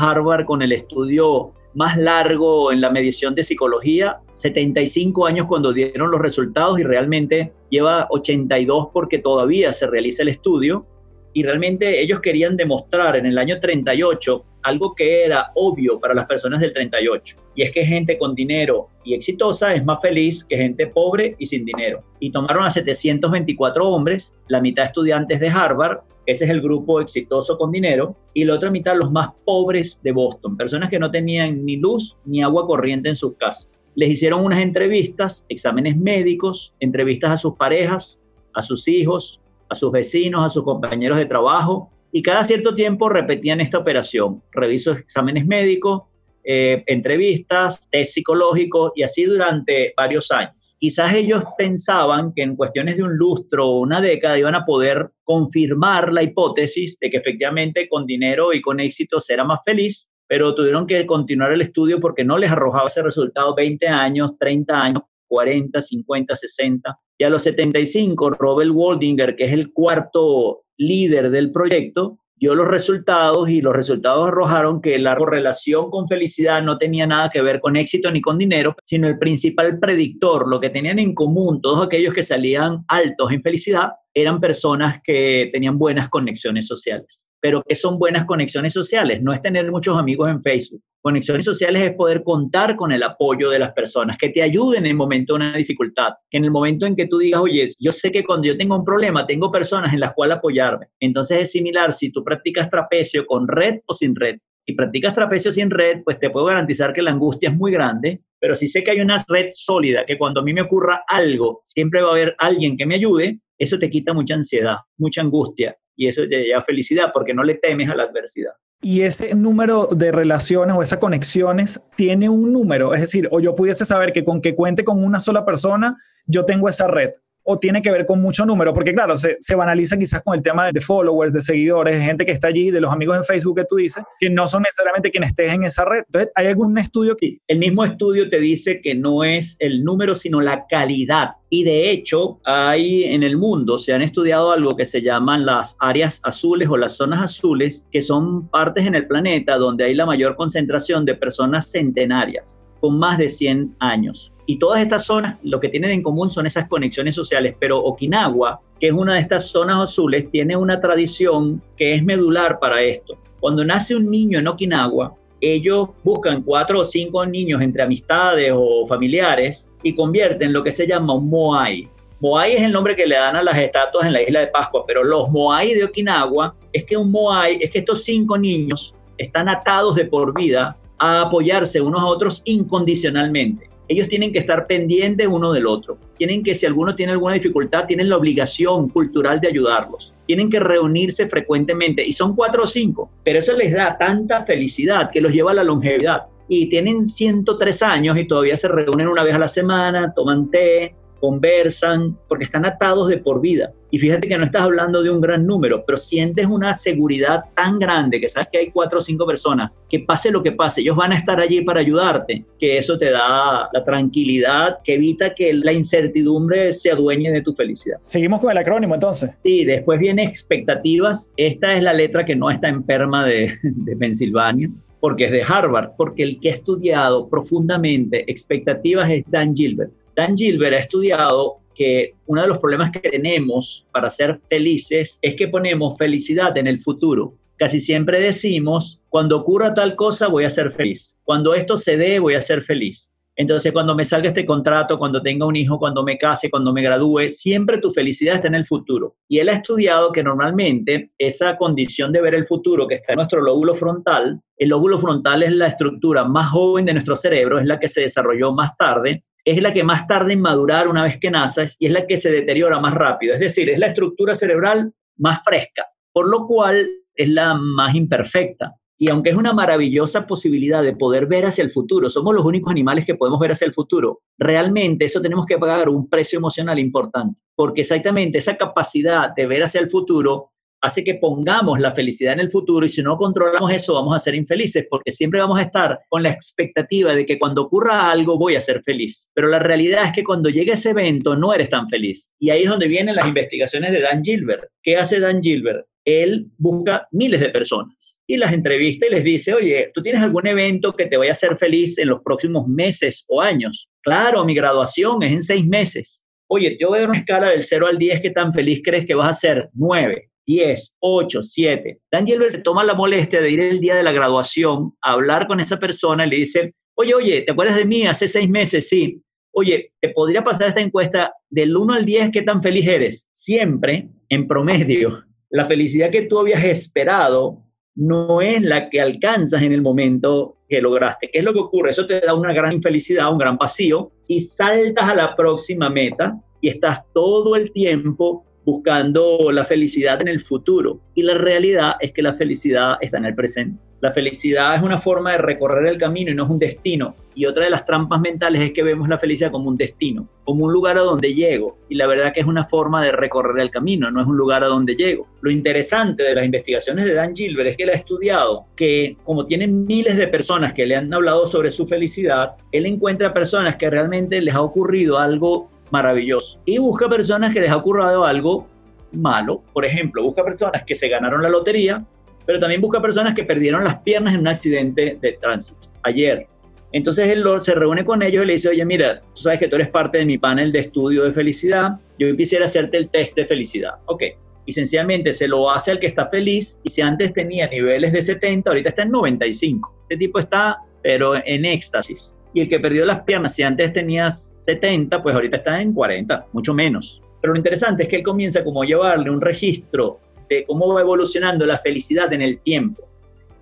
Harvard con el estudio más largo en la medición de psicología, 75 años cuando dieron los resultados y realmente lleva 82 porque todavía se realiza el estudio. Y realmente ellos querían demostrar en el año 38 algo que era obvio para las personas del 38, y es que gente con dinero y exitosa es más feliz que gente pobre y sin dinero. Y tomaron a 724 hombres, la mitad estudiantes de Harvard, ese es el grupo exitoso con dinero, y la otra mitad los más pobres de Boston, personas que no tenían ni luz ni agua corriente en sus casas. Les hicieron unas entrevistas, exámenes médicos, entrevistas a sus parejas, a sus hijos, a sus vecinos, a sus compañeros de trabajo, y cada cierto tiempo repetían esta operación. Reviso exámenes médicos, eh, entrevistas, test psicológicos y así durante varios años. Quizás ellos pensaban que en cuestiones de un lustro o una década iban a poder confirmar la hipótesis de que efectivamente con dinero y con éxito será más feliz, pero tuvieron que continuar el estudio porque no les arrojaba ese resultado 20 años, 30 años, 40, 50, 60. Y a los 75, Robert Waldinger, que es el cuarto líder del proyecto, dio los resultados y los resultados arrojaron que la correlación con felicidad no tenía nada que ver con éxito ni con dinero, sino el principal predictor, lo que tenían en común todos aquellos que salían altos en felicidad, eran personas que tenían buenas conexiones sociales pero ¿qué son buenas conexiones sociales? No es tener muchos amigos en Facebook. Conexiones sociales es poder contar con el apoyo de las personas, que te ayuden en el momento de una dificultad, que en el momento en que tú digas, oye, yo sé que cuando yo tengo un problema, tengo personas en las cuales apoyarme. Entonces es similar si tú practicas trapecio con red o sin red. Si practicas trapecio sin red, pues te puedo garantizar que la angustia es muy grande, pero si sé que hay una red sólida, que cuando a mí me ocurra algo, siempre va a haber alguien que me ayude, eso te quita mucha ansiedad, mucha angustia y eso te da felicidad porque no le temes a la adversidad. Y ese número de relaciones o esas conexiones tiene un número, es decir, o yo pudiese saber que con que cuente con una sola persona, yo tengo esa red o tiene que ver con mucho número? Porque claro, se, se, banaliza quizás con el tema de followers, de seguidores, de gente que está allí, de los amigos en Facebook que tú dices, que no son necesariamente quienes estés en esa red. Entonces, ¿hay algún estudio que... El mismo estudio te dice que no es el número, sino la calidad. Y de hecho, hay en el mundo, se han estudiado algo que se llaman las áreas azules o las zonas azules, que son partes en el planeta donde hay la mayor concentración de personas centenarias, con más de 100 años. Y todas estas zonas lo que tienen en común son esas conexiones sociales, pero Okinawa, que es una de estas zonas azules, tiene una tradición que es medular para esto. Cuando nace un niño en Okinawa, ellos buscan cuatro o cinco niños entre amistades o familiares y convierten lo que se llama un moai. Moai es el nombre que le dan a las estatuas en la isla de Pascua, pero los moai de Okinawa es que un moai es que estos cinco niños están atados de por vida a apoyarse unos a otros incondicionalmente ellos tienen que estar pendientes uno del otro. Tienen que, si alguno tiene alguna dificultad, tienen la obligación cultural de ayudarlos. Tienen que reunirse frecuentemente y son cuatro o cinco, pero eso les da tanta felicidad que los lleva a la longevidad. Y tienen 103 años y todavía se reúnen una vez a la semana, toman té, conversan, porque están atados de por vida. Y fíjate que no estás hablando de un gran número, pero sientes una seguridad tan grande que sabes que hay cuatro o cinco personas, que pase lo que pase, ellos van a estar allí para ayudarte, que eso te da la tranquilidad que evita que la incertidumbre se adueñe de tu felicidad. Seguimos con el acrónimo entonces. Sí, después viene expectativas. Esta es la letra que no está enferma de, de Pensilvania porque es de Harvard, porque el que ha estudiado profundamente expectativas es Dan Gilbert. Dan Gilbert ha estudiado que uno de los problemas que tenemos para ser felices es que ponemos felicidad en el futuro. casi siempre decimos, cuando ocurra tal cosa voy a ser feliz, cuando esto se dé voy a ser feliz. Entonces, cuando me salga este contrato, cuando tenga un hijo, cuando me case, cuando me gradúe, siempre tu felicidad está en el futuro. Y él ha estudiado que normalmente esa condición de ver el futuro que está en nuestro lóbulo frontal, el lóbulo frontal es la estructura más joven de nuestro cerebro, es la que se desarrolló más tarde, es la que más tarda en madurar una vez que naces y es la que se deteriora más rápido. Es decir, es la estructura cerebral más fresca, por lo cual es la más imperfecta. Y aunque es una maravillosa posibilidad de poder ver hacia el futuro, somos los únicos animales que podemos ver hacia el futuro, realmente eso tenemos que pagar un precio emocional importante, porque exactamente esa capacidad de ver hacia el futuro hace que pongamos la felicidad en el futuro y si no controlamos eso vamos a ser infelices porque siempre vamos a estar con la expectativa de que cuando ocurra algo voy a ser feliz. Pero la realidad es que cuando llegue ese evento no eres tan feliz. Y ahí es donde vienen las investigaciones de Dan Gilbert. ¿Qué hace Dan Gilbert? Él busca miles de personas y las entrevista y les dice, oye, ¿tú tienes algún evento que te vaya a hacer feliz en los próximos meses o años? Claro, mi graduación es en seis meses. Oye, yo dar una escala del 0 al 10, ¿qué tan feliz crees que vas a ser? 9, 10, 8, 7. Dan Gilbert se toma la molestia de ir el día de la graduación a hablar con esa persona y le dice, oye, oye, ¿te acuerdas de mí hace seis meses? Sí. Oye, ¿te podría pasar esta encuesta del 1 al 10, qué tan feliz eres? Siempre, en promedio, la felicidad que tú habías esperado no es la que alcanzas en el momento que lograste. ¿Qué es lo que ocurre? Eso te da una gran infelicidad, un gran vacío y saltas a la próxima meta y estás todo el tiempo buscando la felicidad en el futuro. Y la realidad es que la felicidad está en el presente. La felicidad es una forma de recorrer el camino y no es un destino. Y otra de las trampas mentales es que vemos la felicidad como un destino, como un lugar a donde llego. Y la verdad que es una forma de recorrer el camino, no es un lugar a donde llego. Lo interesante de las investigaciones de Dan Gilbert es que él ha estudiado que como tienen miles de personas que le han hablado sobre su felicidad, él encuentra personas que realmente les ha ocurrido algo maravilloso y busca personas que les ha ocurrido algo malo. Por ejemplo, busca personas que se ganaron la lotería pero también busca personas que perdieron las piernas en un accidente de tránsito ayer. Entonces él se reúne con ellos y le dice, oye, mira, tú sabes que tú eres parte de mi panel de estudio de felicidad, yo quisiera hacerte el test de felicidad. Ok, y sencillamente se lo hace al que está feliz y si antes tenía niveles de 70, ahorita está en 95. Este tipo está, pero en éxtasis. Y el que perdió las piernas, si antes tenía 70, pues ahorita está en 40, mucho menos. Pero lo interesante es que él comienza como a llevarle un registro de cómo va evolucionando la felicidad en el tiempo.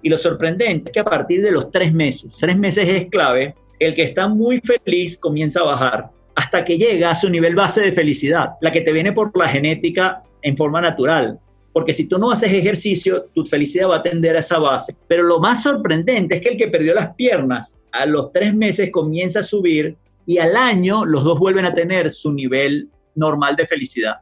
Y lo sorprendente es que a partir de los tres meses, tres meses es clave, el que está muy feliz comienza a bajar hasta que llega a su nivel base de felicidad, la que te viene por la genética en forma natural. Porque si tú no haces ejercicio, tu felicidad va a tender a esa base. Pero lo más sorprendente es que el que perdió las piernas a los tres meses comienza a subir y al año los dos vuelven a tener su nivel normal de felicidad.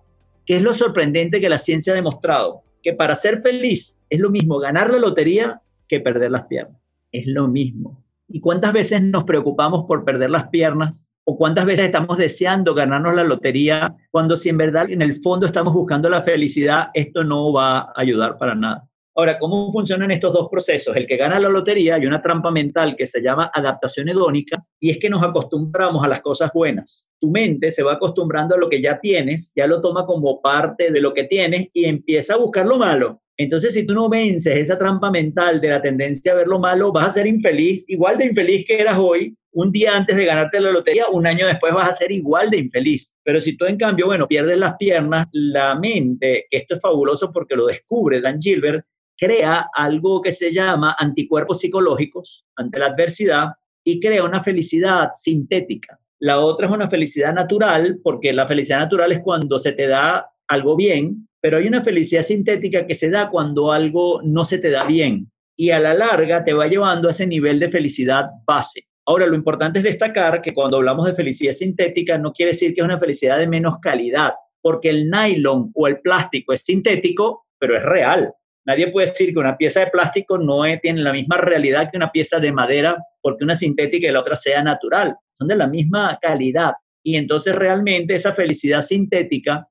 ¿Qué es lo sorprendente que la ciencia ha demostrado? Que para ser feliz es lo mismo ganar la lotería que perder las piernas. Es lo mismo. ¿Y cuántas veces nos preocupamos por perder las piernas? ¿O cuántas veces estamos deseando ganarnos la lotería cuando si en verdad en el fondo estamos buscando la felicidad, esto no va a ayudar para nada? Ahora, ¿cómo funcionan estos dos procesos? El que gana la lotería, hay una trampa mental que se llama adaptación hedónica y es que nos acostumbramos a las cosas buenas. Tu mente se va acostumbrando a lo que ya tienes, ya lo toma como parte de lo que tienes y empieza a buscar lo malo. Entonces, si tú no vences esa trampa mental de la tendencia a ver lo malo, vas a ser infeliz, igual de infeliz que eras hoy, un día antes de ganarte la lotería, un año después vas a ser igual de infeliz. Pero si tú en cambio, bueno, pierdes las piernas, la mente, esto es fabuloso porque lo descubre Dan Gilbert, crea algo que se llama anticuerpos psicológicos ante la adversidad y crea una felicidad sintética. La otra es una felicidad natural, porque la felicidad natural es cuando se te da algo bien, pero hay una felicidad sintética que se da cuando algo no se te da bien y a la larga te va llevando a ese nivel de felicidad base. Ahora, lo importante es destacar que cuando hablamos de felicidad sintética no quiere decir que es una felicidad de menos calidad, porque el nylon o el plástico es sintético, pero es real. Nadie puede decir que una pieza de plástico no tiene la misma realidad que una pieza de madera porque una sintética y la otra sea natural. Son de la misma calidad. Y entonces realmente esa felicidad sintética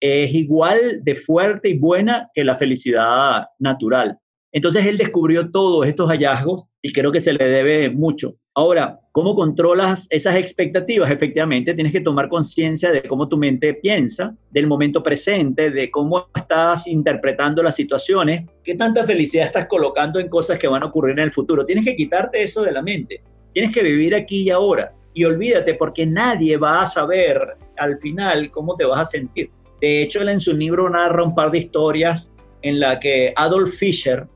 es igual de fuerte y buena que la felicidad natural. Entonces él descubrió todos estos hallazgos y creo que se le debe mucho. Ahora, ¿cómo controlas esas expectativas? Efectivamente, tienes que tomar conciencia de cómo tu mente piensa, del momento presente, de cómo estás interpretando las situaciones, qué tanta felicidad estás colocando en cosas que van a ocurrir en el futuro. Tienes que quitarte eso de la mente. Tienes que vivir aquí y ahora. Y olvídate, porque nadie va a saber al final cómo te vas a sentir. De hecho, él en su libro narra un par de historias en la que Adolf Fischer,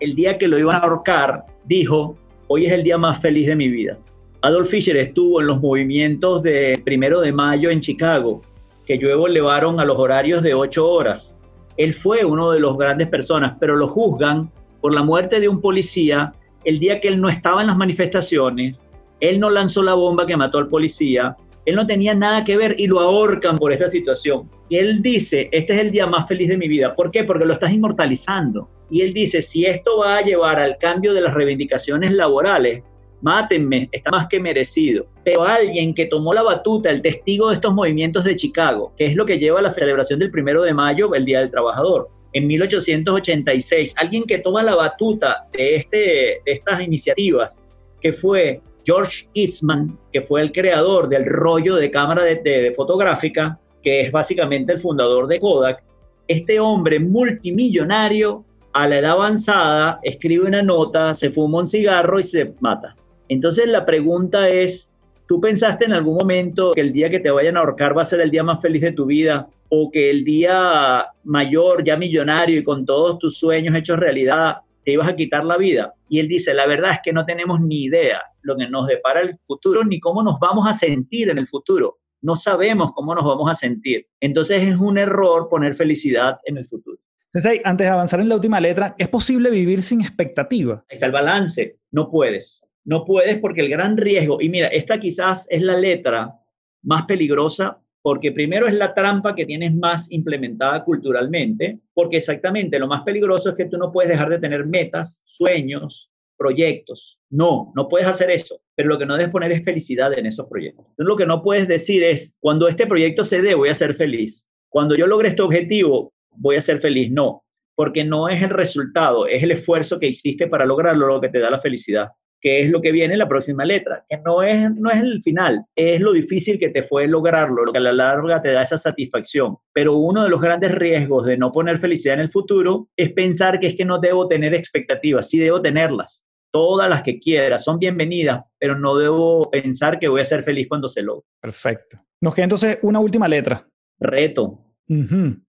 el día que lo iban a ahorcar, dijo, hoy es el día más feliz de mi vida. Adolf Fischer estuvo en los movimientos de primero de mayo en Chicago, que luego elevaron a los horarios de ocho horas. Él fue uno de los grandes personas, pero lo juzgan por la muerte de un policía el día que él no estaba en las manifestaciones, él no lanzó la bomba que mató al policía, él no tenía nada que ver y lo ahorcan por esta situación. Y él dice, este es el día más feliz de mi vida. ¿Por qué? Porque lo estás inmortalizando. Y él dice, si esto va a llevar al cambio de las reivindicaciones laborales, mátenme, está más que merecido. Pero alguien que tomó la batuta, el testigo de estos movimientos de Chicago, que es lo que lleva a la celebración del primero de mayo, el Día del Trabajador, en 1886, alguien que toma la batuta de, este, de estas iniciativas, que fue George Eastman, que fue el creador del rollo de cámara de fotográfica, que es básicamente el fundador de Kodak, este hombre multimillonario a la edad avanzada escribe una nota, se fuma un cigarro y se mata. Entonces la pregunta es, ¿tú pensaste en algún momento que el día que te vayan a ahorcar va a ser el día más feliz de tu vida? ¿O que el día mayor, ya millonario y con todos tus sueños hechos realidad, te ibas a quitar la vida? Y él dice, la verdad es que no tenemos ni idea lo que nos depara el futuro ni cómo nos vamos a sentir en el futuro. No sabemos cómo nos vamos a sentir. Entonces es un error poner felicidad en el futuro. Sensei, antes de avanzar en la última letra, ¿es posible vivir sin expectativa? Está el balance. No puedes. No puedes porque el gran riesgo, y mira, esta quizás es la letra más peligrosa porque primero es la trampa que tienes más implementada culturalmente, porque exactamente lo más peligroso es que tú no puedes dejar de tener metas, sueños, proyectos. No, no puedes hacer eso, pero lo que no debes poner es felicidad en esos proyectos. Lo que no puedes decir es, cuando este proyecto se dé, voy a ser feliz. Cuando yo logre este objetivo, voy a ser feliz. No, porque no es el resultado, es el esfuerzo que hiciste para lograrlo lo que te da la felicidad, que es lo que viene en la próxima letra, que no es, no es el final, es lo difícil que te fue lograrlo, lo que a la larga te da esa satisfacción. Pero uno de los grandes riesgos de no poner felicidad en el futuro es pensar que es que no debo tener expectativas, sí debo tenerlas. Todas las que quiera son bienvenidas, pero no debo pensar que voy a ser feliz cuando se logre. Perfecto. Nos queda entonces una última letra. Reto.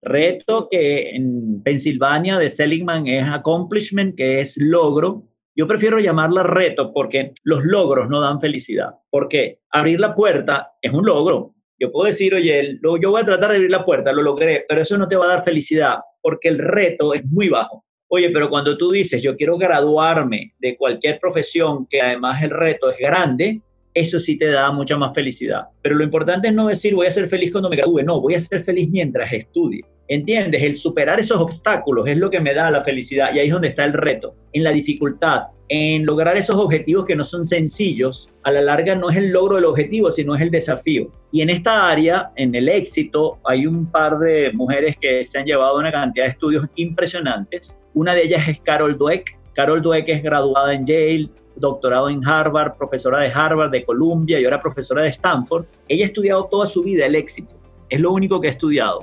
Reto que en Pensilvania de Seligman es accomplishment, que es logro. Yo prefiero llamarla reto porque los logros no dan felicidad. Porque abrir la puerta es un logro. Yo puedo decir, oye, yo voy a tratar de abrir la puerta, lo logré, pero eso no te va a dar felicidad porque el reto es muy bajo. Oye, pero cuando tú dices, yo quiero graduarme de cualquier profesión que además el reto es grande, eso sí te da mucha más felicidad. Pero lo importante es no decir voy a ser feliz cuando me gradúe, no, voy a ser feliz mientras estudie. ¿Entiendes? El superar esos obstáculos es lo que me da la felicidad y ahí es donde está el reto, en la dificultad, en lograr esos objetivos que no son sencillos. A la larga no es el logro del objetivo, sino es el desafío. Y en esta área, en el éxito, hay un par de mujeres que se han llevado una cantidad de estudios impresionantes. Una de ellas es Carol Dweck. Carol Dweck es graduada en Yale, doctorado en Harvard, profesora de Harvard, de Columbia y ahora profesora de Stanford. Ella ha estudiado toda su vida el éxito, es lo único que ha estudiado.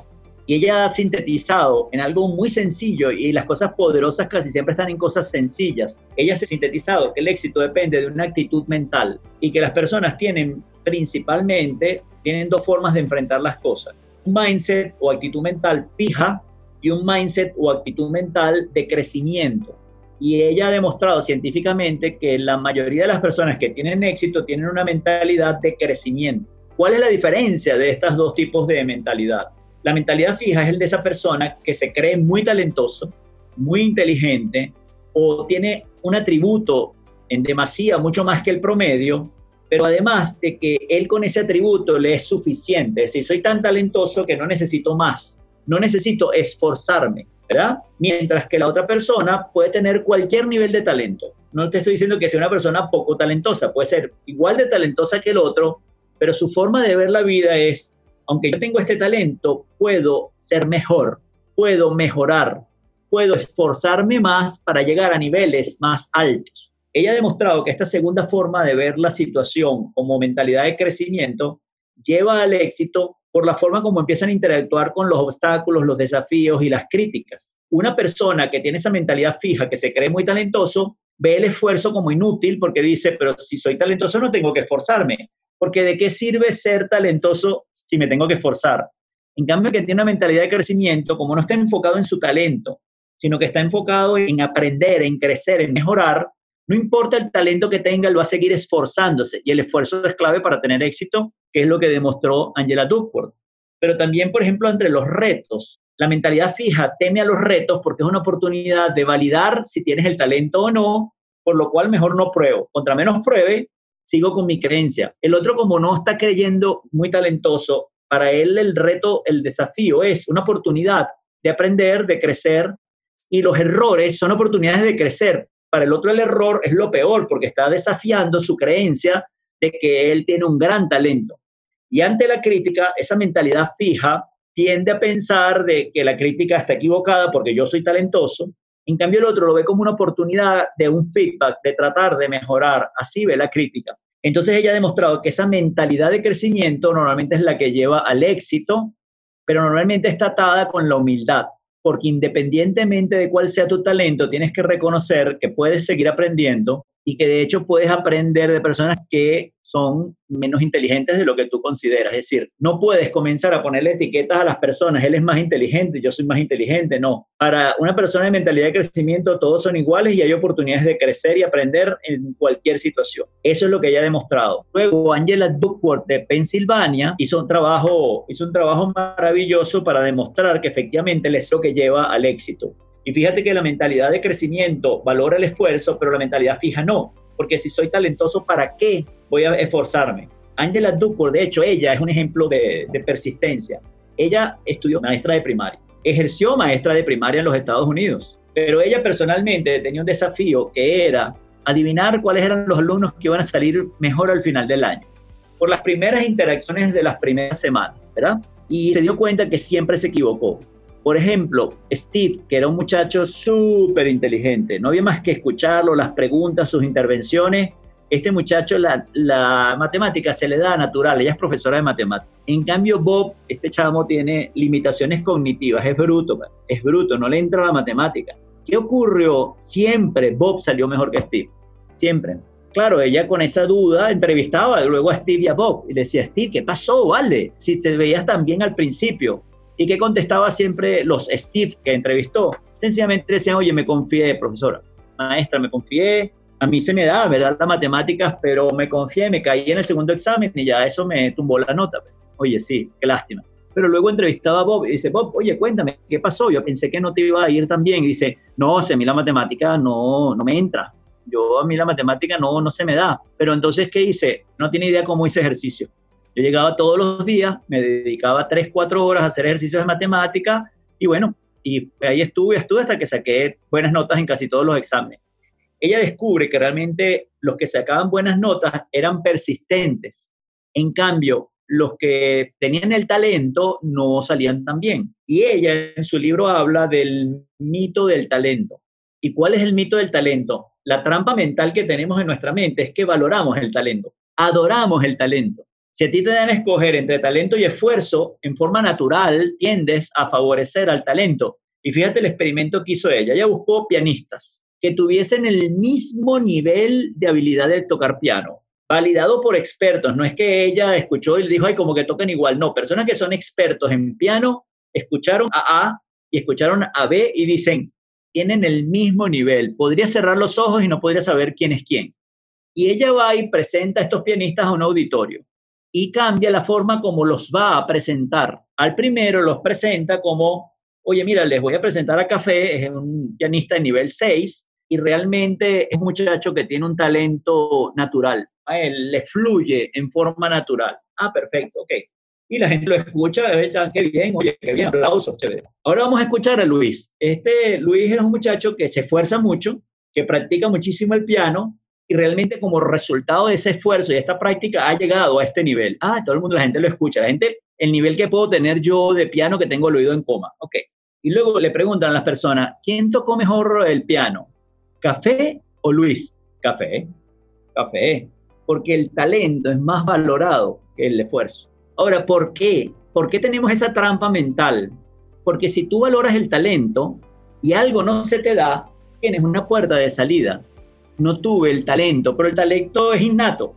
Y ella ha sintetizado en algo muy sencillo y las cosas poderosas casi siempre están en cosas sencillas. Ella ha sintetizado que el éxito depende de una actitud mental y que las personas tienen principalmente, tienen dos formas de enfrentar las cosas. Un mindset o actitud mental fija y un mindset o actitud mental de crecimiento y ella ha demostrado científicamente que la mayoría de las personas que tienen éxito tienen una mentalidad de crecimiento. ¿Cuál es la diferencia de estos dos tipos de mentalidad? La mentalidad fija es el de esa persona que se cree muy talentoso, muy inteligente o tiene un atributo en demasía mucho más que el promedio, pero además de que él con ese atributo le es suficiente, es decir, soy tan talentoso que no necesito más, no necesito esforzarme, ¿verdad? Mientras que la otra persona puede tener cualquier nivel de talento. No te estoy diciendo que sea una persona poco talentosa, puede ser igual de talentosa que el otro, pero su forma de ver la vida es, aunque yo tengo este talento, puedo ser mejor, puedo mejorar, puedo esforzarme más para llegar a niveles más altos. ella ha demostrado que esta segunda forma de ver la situación como mentalidad de crecimiento lleva al éxito por la forma como empiezan a interactuar con los obstáculos, los desafíos y las críticas. Una persona que tiene esa mentalidad fija, que se cree muy talentoso, ve el esfuerzo como inútil porque dice, pero si soy talentoso no tengo que esforzarme, porque ¿de qué sirve ser talentoso si me tengo que esforzar? En cambio, que tiene una mentalidad de crecimiento, como no está enfocado en su talento, sino que está enfocado en aprender, en crecer, en mejorar, no importa el talento que tenga, él va a seguir esforzándose y el esfuerzo es clave para tener éxito, que es lo que demostró Angela Duckworth. Pero también, por ejemplo, entre los retos, la mentalidad fija teme a los retos porque es una oportunidad de validar si tienes el talento o no, por lo cual mejor no pruebo. Contra menos pruebe, sigo con mi creencia. El otro, como no está creyendo muy talentoso, para él el reto, el desafío es una oportunidad de aprender, de crecer, y los errores son oportunidades de crecer para el otro el error es lo peor porque está desafiando su creencia de que él tiene un gran talento. Y ante la crítica, esa mentalidad fija tiende a pensar de que la crítica está equivocada porque yo soy talentoso. En cambio, el otro lo ve como una oportunidad de un feedback, de tratar de mejorar. Así ve la crítica. Entonces ella ha demostrado que esa mentalidad de crecimiento normalmente es la que lleva al éxito, pero normalmente está atada con la humildad porque independientemente de cuál sea tu talento, tienes que reconocer que puedes seguir aprendiendo y que de hecho puedes aprender de personas que son menos inteligentes de lo que tú consideras. Es decir, no puedes comenzar a ponerle etiquetas a las personas, él es más inteligente, yo soy más inteligente, no. Para una persona de mentalidad de crecimiento todos son iguales y hay oportunidades de crecer y aprender en cualquier situación. Eso es lo que ella ha demostrado. Luego, Angela Duckworth de Pensilvania hizo un trabajo, hizo un trabajo maravilloso para demostrar que efectivamente es lo que lleva al éxito. Y fíjate que la mentalidad de crecimiento valora el esfuerzo, pero la mentalidad fija no. Porque si soy talentoso, ¿para qué voy a esforzarme? Angela Duckworth, de hecho, ella es un ejemplo de, de persistencia. Ella estudió maestra de primaria, ejerció maestra de primaria en los Estados Unidos, pero ella personalmente tenía un desafío que era adivinar cuáles eran los alumnos que iban a salir mejor al final del año, por las primeras interacciones de las primeras semanas, ¿verdad? Y se dio cuenta que siempre se equivocó. Por ejemplo, Steve, que era un muchacho súper inteligente, no había más que escucharlo, las preguntas, sus intervenciones. Este muchacho, la, matemática se le da natural, ella es profesora de matemáticas. En cambio, Bob, este chamo, tiene limitaciones cognitivas, es bruto, es bruto, no le entra la matemática. ¿Qué ocurrió? Siempre Bob salió mejor que Steve, siempre. Claro, ella con esa duda entrevistaba luego a Steve y a Bob y le decía, Steve, ¿qué pasó? Vale, si te veías tan bien al principio, ¿Y qué contestaba siempre los Steve que entrevistó? Sencillamente decían, oye, me confié, profesora, maestra, me confié, a mí se me da, ¿verdad? Las matemáticas, pero me confié, me caí en el segundo examen y ya eso me tumbó la nota. Oye, sí, qué lástima. Pero luego entrevistaba a Bob y dice, Bob, oye, cuéntame, ¿qué pasó? Yo pensé que no te iba a ir tan bien. Y dice, no, si a mí la matemática no, no me entra. Yo a mí la matemática no, no se me da. Pero entonces, ¿qué hice? No tiene idea cómo hice ejercicio. Yo llegaba todos los días, me dedicaba 3, 4 horas a hacer ejercicios de matemática y bueno, y ahí estuve, estuve hasta que saqué buenas notas en casi todos los exámenes. Ella descubre que realmente los que sacaban buenas notas eran persistentes. En cambio, los que tenían el talento no salían tan bien. Y ella en su libro habla del mito del talento. ¿Y cuál es el mito del talento? La trampa mental que tenemos en nuestra mente es que valoramos el talento, adoramos el talento. Si a ti te dan a escoger entre talento y esfuerzo, en forma natural tiendes a favorecer al talento. Y fíjate el experimento que hizo ella. Ella buscó pianistas que tuviesen el mismo nivel de habilidad de tocar piano, validado por expertos. No es que ella escuchó y le dijo, ay, como que tocan igual. No, personas que son expertos en piano escucharon a A y escucharon a B y dicen, tienen el mismo nivel. Podría cerrar los ojos y no podría saber quién es quién. Y ella va y presenta a estos pianistas a un auditorio y cambia la forma como los va a presentar. Al primero los presenta como, oye, mira, les voy a presentar a Café, es un pianista de nivel 6 y realmente es un muchacho que tiene un talento natural. A él le fluye en forma natural. Ah, perfecto, ok. Y la gente lo escucha, qué bien, oye, qué bien, aplausos, chévere. Ahora vamos a escuchar a Luis. Este Luis es un muchacho que se esfuerza mucho, que practica muchísimo el piano y realmente como resultado de ese esfuerzo y esta práctica ha llegado a este nivel. Ah, todo el mundo, la gente lo escucha. La gente, el nivel que puedo tener yo de piano que tengo el oído en coma. Ok. Y luego le preguntan a las personas, ¿quién tocó mejor el piano? ¿Café o Luis? Café, café, porque el talento es más valorado que el esfuerzo. Ahora, ¿por qué? ¿Por qué tenemos esa trampa mental? Porque si tú valoras el talento y algo no se te da, tienes una puerta de salida. No tuve el talento, pero el talento es innato.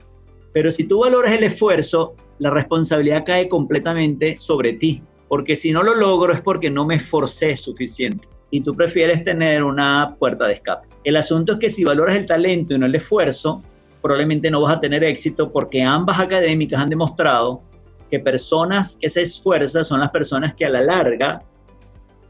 Pero si tú valoras el esfuerzo, la responsabilidad cae completamente sobre ti. Porque si no lo logro es porque no me esforcé suficiente. Y tú prefieres tener una puerta de escape. El asunto es que si valoras el talento y no el esfuerzo, probablemente no vas a tener éxito porque ambas académicas han demostrado que personas que se esfuerzan son las personas que a la larga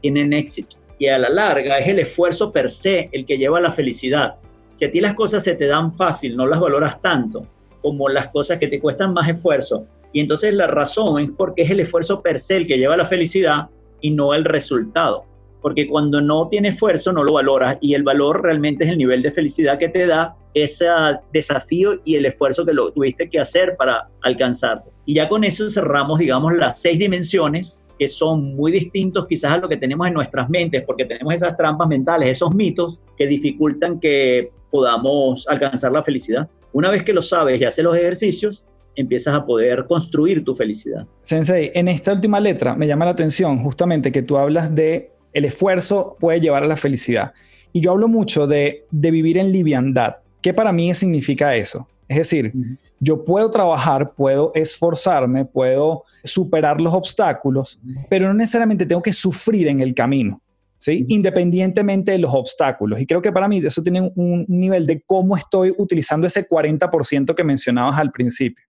tienen éxito. Y a la larga es el esfuerzo per se el que lleva a la felicidad. Si a ti las cosas se te dan fácil, no las valoras tanto como las cosas que te cuestan más esfuerzo. Y entonces la razón es porque es el esfuerzo per se el que lleva la felicidad y no el resultado. Porque cuando no tiene esfuerzo no lo valoras y el valor realmente es el nivel de felicidad que te da ese desafío y el esfuerzo que lo tuviste que hacer para alcanzarlo. Y ya con eso cerramos, digamos, las seis dimensiones que son muy distintos quizás a lo que tenemos en nuestras mentes, porque tenemos esas trampas mentales, esos mitos que dificultan que podamos alcanzar la felicidad. Una vez que lo sabes y haces los ejercicios, empiezas a poder construir tu felicidad. Sensei, en esta última letra me llama la atención justamente que tú hablas de el esfuerzo puede llevar a la felicidad. Y yo hablo mucho de, de vivir en liviandad. ¿Qué para mí significa eso? Es decir, yo puedo trabajar, puedo esforzarme, puedo superar los obstáculos, pero no necesariamente tengo que sufrir en el camino. ¿Sí? Independientemente de los obstáculos. Y creo que para mí eso tiene un nivel de cómo estoy utilizando ese 40% que mencionabas al principio.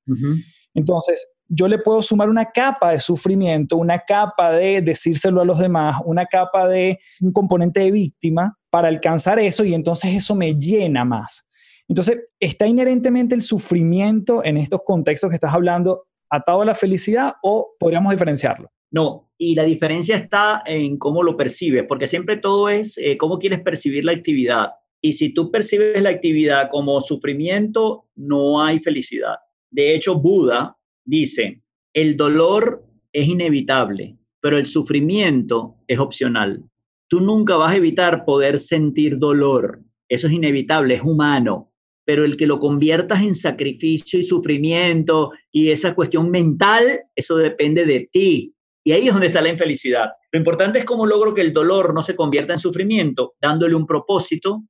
Entonces, yo le puedo sumar una capa de sufrimiento, una capa de decírselo a los demás, una capa de un componente de víctima para alcanzar eso y entonces eso me llena más. Entonces, ¿está inherentemente el sufrimiento en estos contextos que estás hablando atado a la felicidad o podríamos diferenciarlo? No, y la diferencia está en cómo lo percibes, porque siempre todo es eh, cómo quieres percibir la actividad. Y si tú percibes la actividad como sufrimiento, no hay felicidad. De hecho, Buda dice, el dolor es inevitable, pero el sufrimiento es opcional. Tú nunca vas a evitar poder sentir dolor. Eso es inevitable, es humano pero el que lo conviertas en sacrificio y sufrimiento y esa cuestión mental, eso depende de ti. Y ahí es donde está la infelicidad. Lo importante es cómo logro que el dolor no se convierta en sufrimiento, dándole un propósito,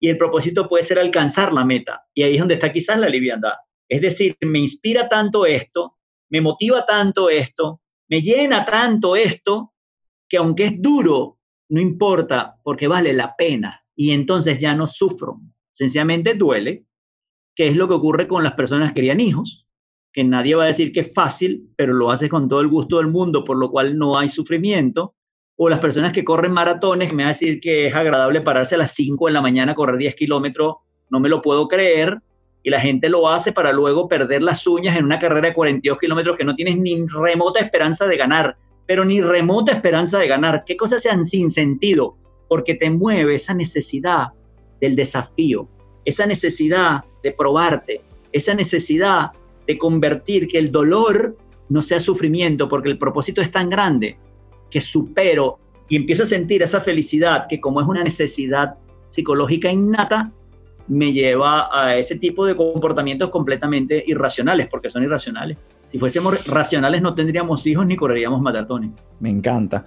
y el propósito puede ser alcanzar la meta. Y ahí es donde está quizás la liviandad. Es decir, me inspira tanto esto, me motiva tanto esto, me llena tanto esto, que aunque es duro, no importa, porque vale la pena. Y entonces ya no sufro, Sencillamente duele, que es lo que ocurre con las personas que crían hijos, que nadie va a decir que es fácil, pero lo haces con todo el gusto del mundo, por lo cual no hay sufrimiento. O las personas que corren maratones, me va a decir que es agradable pararse a las 5 de la mañana a correr 10 kilómetros, no me lo puedo creer. Y la gente lo hace para luego perder las uñas en una carrera de 42 kilómetros que no tienes ni remota esperanza de ganar, pero ni remota esperanza de ganar. ¿Qué cosas sean sin sentido? Porque te mueve esa necesidad del desafío, esa necesidad de probarte, esa necesidad de convertir que el dolor no sea sufrimiento, porque el propósito es tan grande que supero y empiezo a sentir esa felicidad que como es una necesidad psicológica innata, me lleva a ese tipo de comportamientos completamente irracionales, porque son irracionales. Si fuésemos racionales no tendríamos hijos ni correríamos maratones. Me encanta.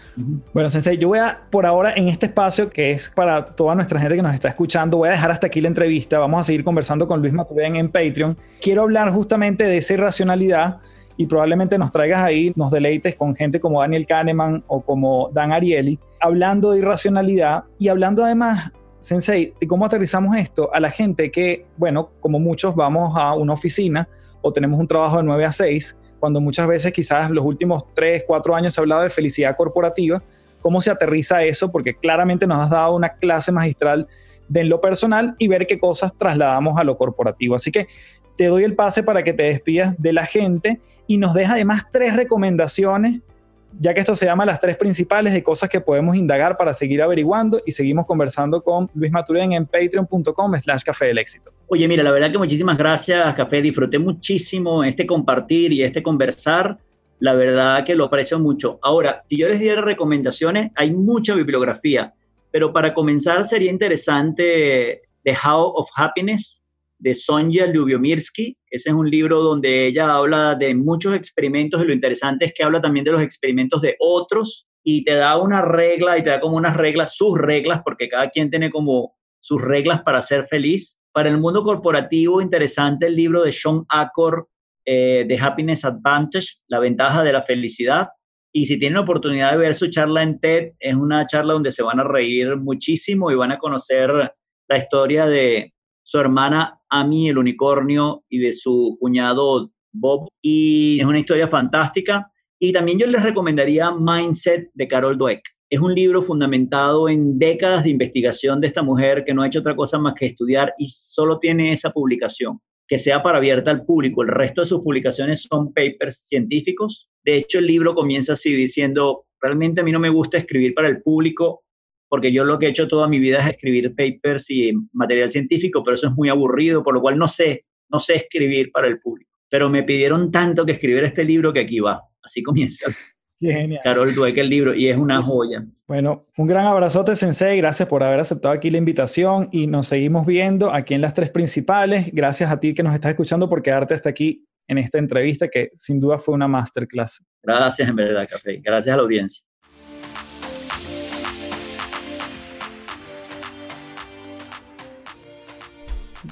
Bueno, Sensei, yo voy a, por ahora, en este espacio que es para toda nuestra gente que nos está escuchando, voy a dejar hasta aquí la entrevista. Vamos a seguir conversando con Luis Maturén en Patreon. Quiero hablar justamente de esa irracionalidad y probablemente nos traigas ahí, nos deleites con gente como Daniel Kahneman o como Dan Ariely, hablando de irracionalidad y hablando además Sensei, ¿y cómo aterrizamos esto a la gente que, bueno, como muchos vamos a una oficina o tenemos un trabajo de 9 a 6, cuando muchas veces quizás los últimos 3, 4 años se ha hablado de felicidad corporativa, ¿cómo se aterriza eso? Porque claramente nos has dado una clase magistral de lo personal y ver qué cosas trasladamos a lo corporativo. Así que te doy el pase para que te despidas de la gente y nos deja además tres recomendaciones ya que esto se llama las tres principales de cosas que podemos indagar para seguir averiguando y seguimos conversando con Luis Maturen en patreon.com slash café del éxito. Oye, mira, la verdad que muchísimas gracias, Café. Disfruté muchísimo este compartir y este conversar. La verdad que lo aprecio mucho. Ahora, si yo les diera recomendaciones, hay mucha bibliografía, pero para comenzar sería interesante The How of Happiness de Sonja Lyubomirsky. Ese es un libro donde ella habla de muchos experimentos y lo interesante es que habla también de los experimentos de otros y te da una regla y te da como unas reglas, sus reglas, porque cada quien tiene como sus reglas para ser feliz. Para el mundo corporativo, interesante el libro de Sean Acor, eh, Happiness Advantage, la ventaja de la felicidad. Y si tienen la oportunidad de ver su charla en TED, es una charla donde se van a reír muchísimo y van a conocer la historia de su hermana Amy el unicornio y de su cuñado Bob. Y es una historia fantástica. Y también yo les recomendaría Mindset de Carol Dweck. Es un libro fundamentado en décadas de investigación de esta mujer que no ha hecho otra cosa más que estudiar y solo tiene esa publicación, que sea para abierta al público. El resto de sus publicaciones son papers científicos. De hecho, el libro comienza así diciendo, realmente a mí no me gusta escribir para el público porque yo lo que he hecho toda mi vida es escribir papers y material científico, pero eso es muy aburrido, por lo cual no sé, no sé escribir para el público. Pero me pidieron tanto que escribiera este libro que aquí va. Así comienza. genial. Carol Dweck el libro y es una joya. Bueno, un gran abrazote, Sensei. Gracias por haber aceptado aquí la invitación y nos seguimos viendo aquí en las tres principales. Gracias a ti que nos estás escuchando por quedarte hasta aquí en esta entrevista que sin duda fue una masterclass. Gracias, en verdad, Café. Gracias a la audiencia.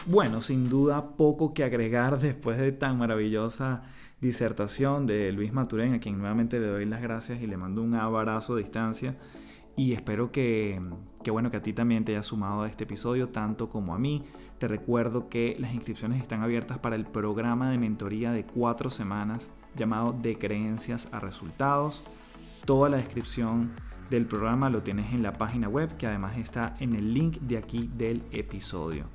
Bueno, sin duda poco que agregar después de tan maravillosa disertación de Luis Maturén, a quien nuevamente le doy las gracias y le mando un abrazo a distancia. Y espero que, que, bueno, que a ti también te haya sumado a este episodio, tanto como a mí. Te recuerdo que las inscripciones están abiertas para el programa de mentoría de cuatro semanas llamado De Creencias a Resultados. Toda la descripción del programa lo tienes en la página web, que además está en el link de aquí del episodio.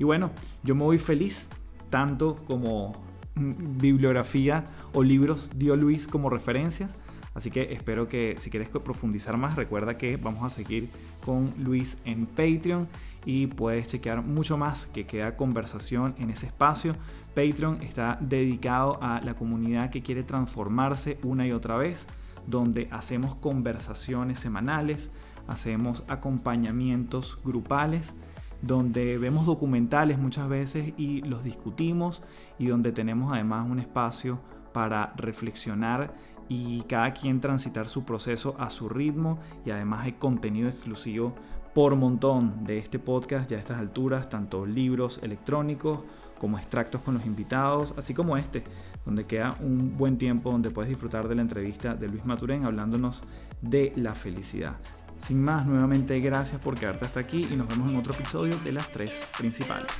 Y bueno, yo me voy feliz, tanto como bibliografía o libros dio Luis como referencia. Así que espero que si quieres profundizar más, recuerda que vamos a seguir con Luis en Patreon y puedes chequear mucho más que queda conversación en ese espacio. Patreon está dedicado a la comunidad que quiere transformarse una y otra vez, donde hacemos conversaciones semanales, hacemos acompañamientos grupales donde vemos documentales muchas veces y los discutimos y donde tenemos además un espacio para reflexionar y cada quien transitar su proceso a su ritmo y además hay contenido exclusivo por montón de este podcast ya a estas alturas, tanto libros electrónicos como extractos con los invitados, así como este, donde queda un buen tiempo donde puedes disfrutar de la entrevista de Luis Maturén hablándonos de la felicidad. Sin más, nuevamente gracias por quedarte hasta aquí y nos vemos en otro episodio de las tres principales.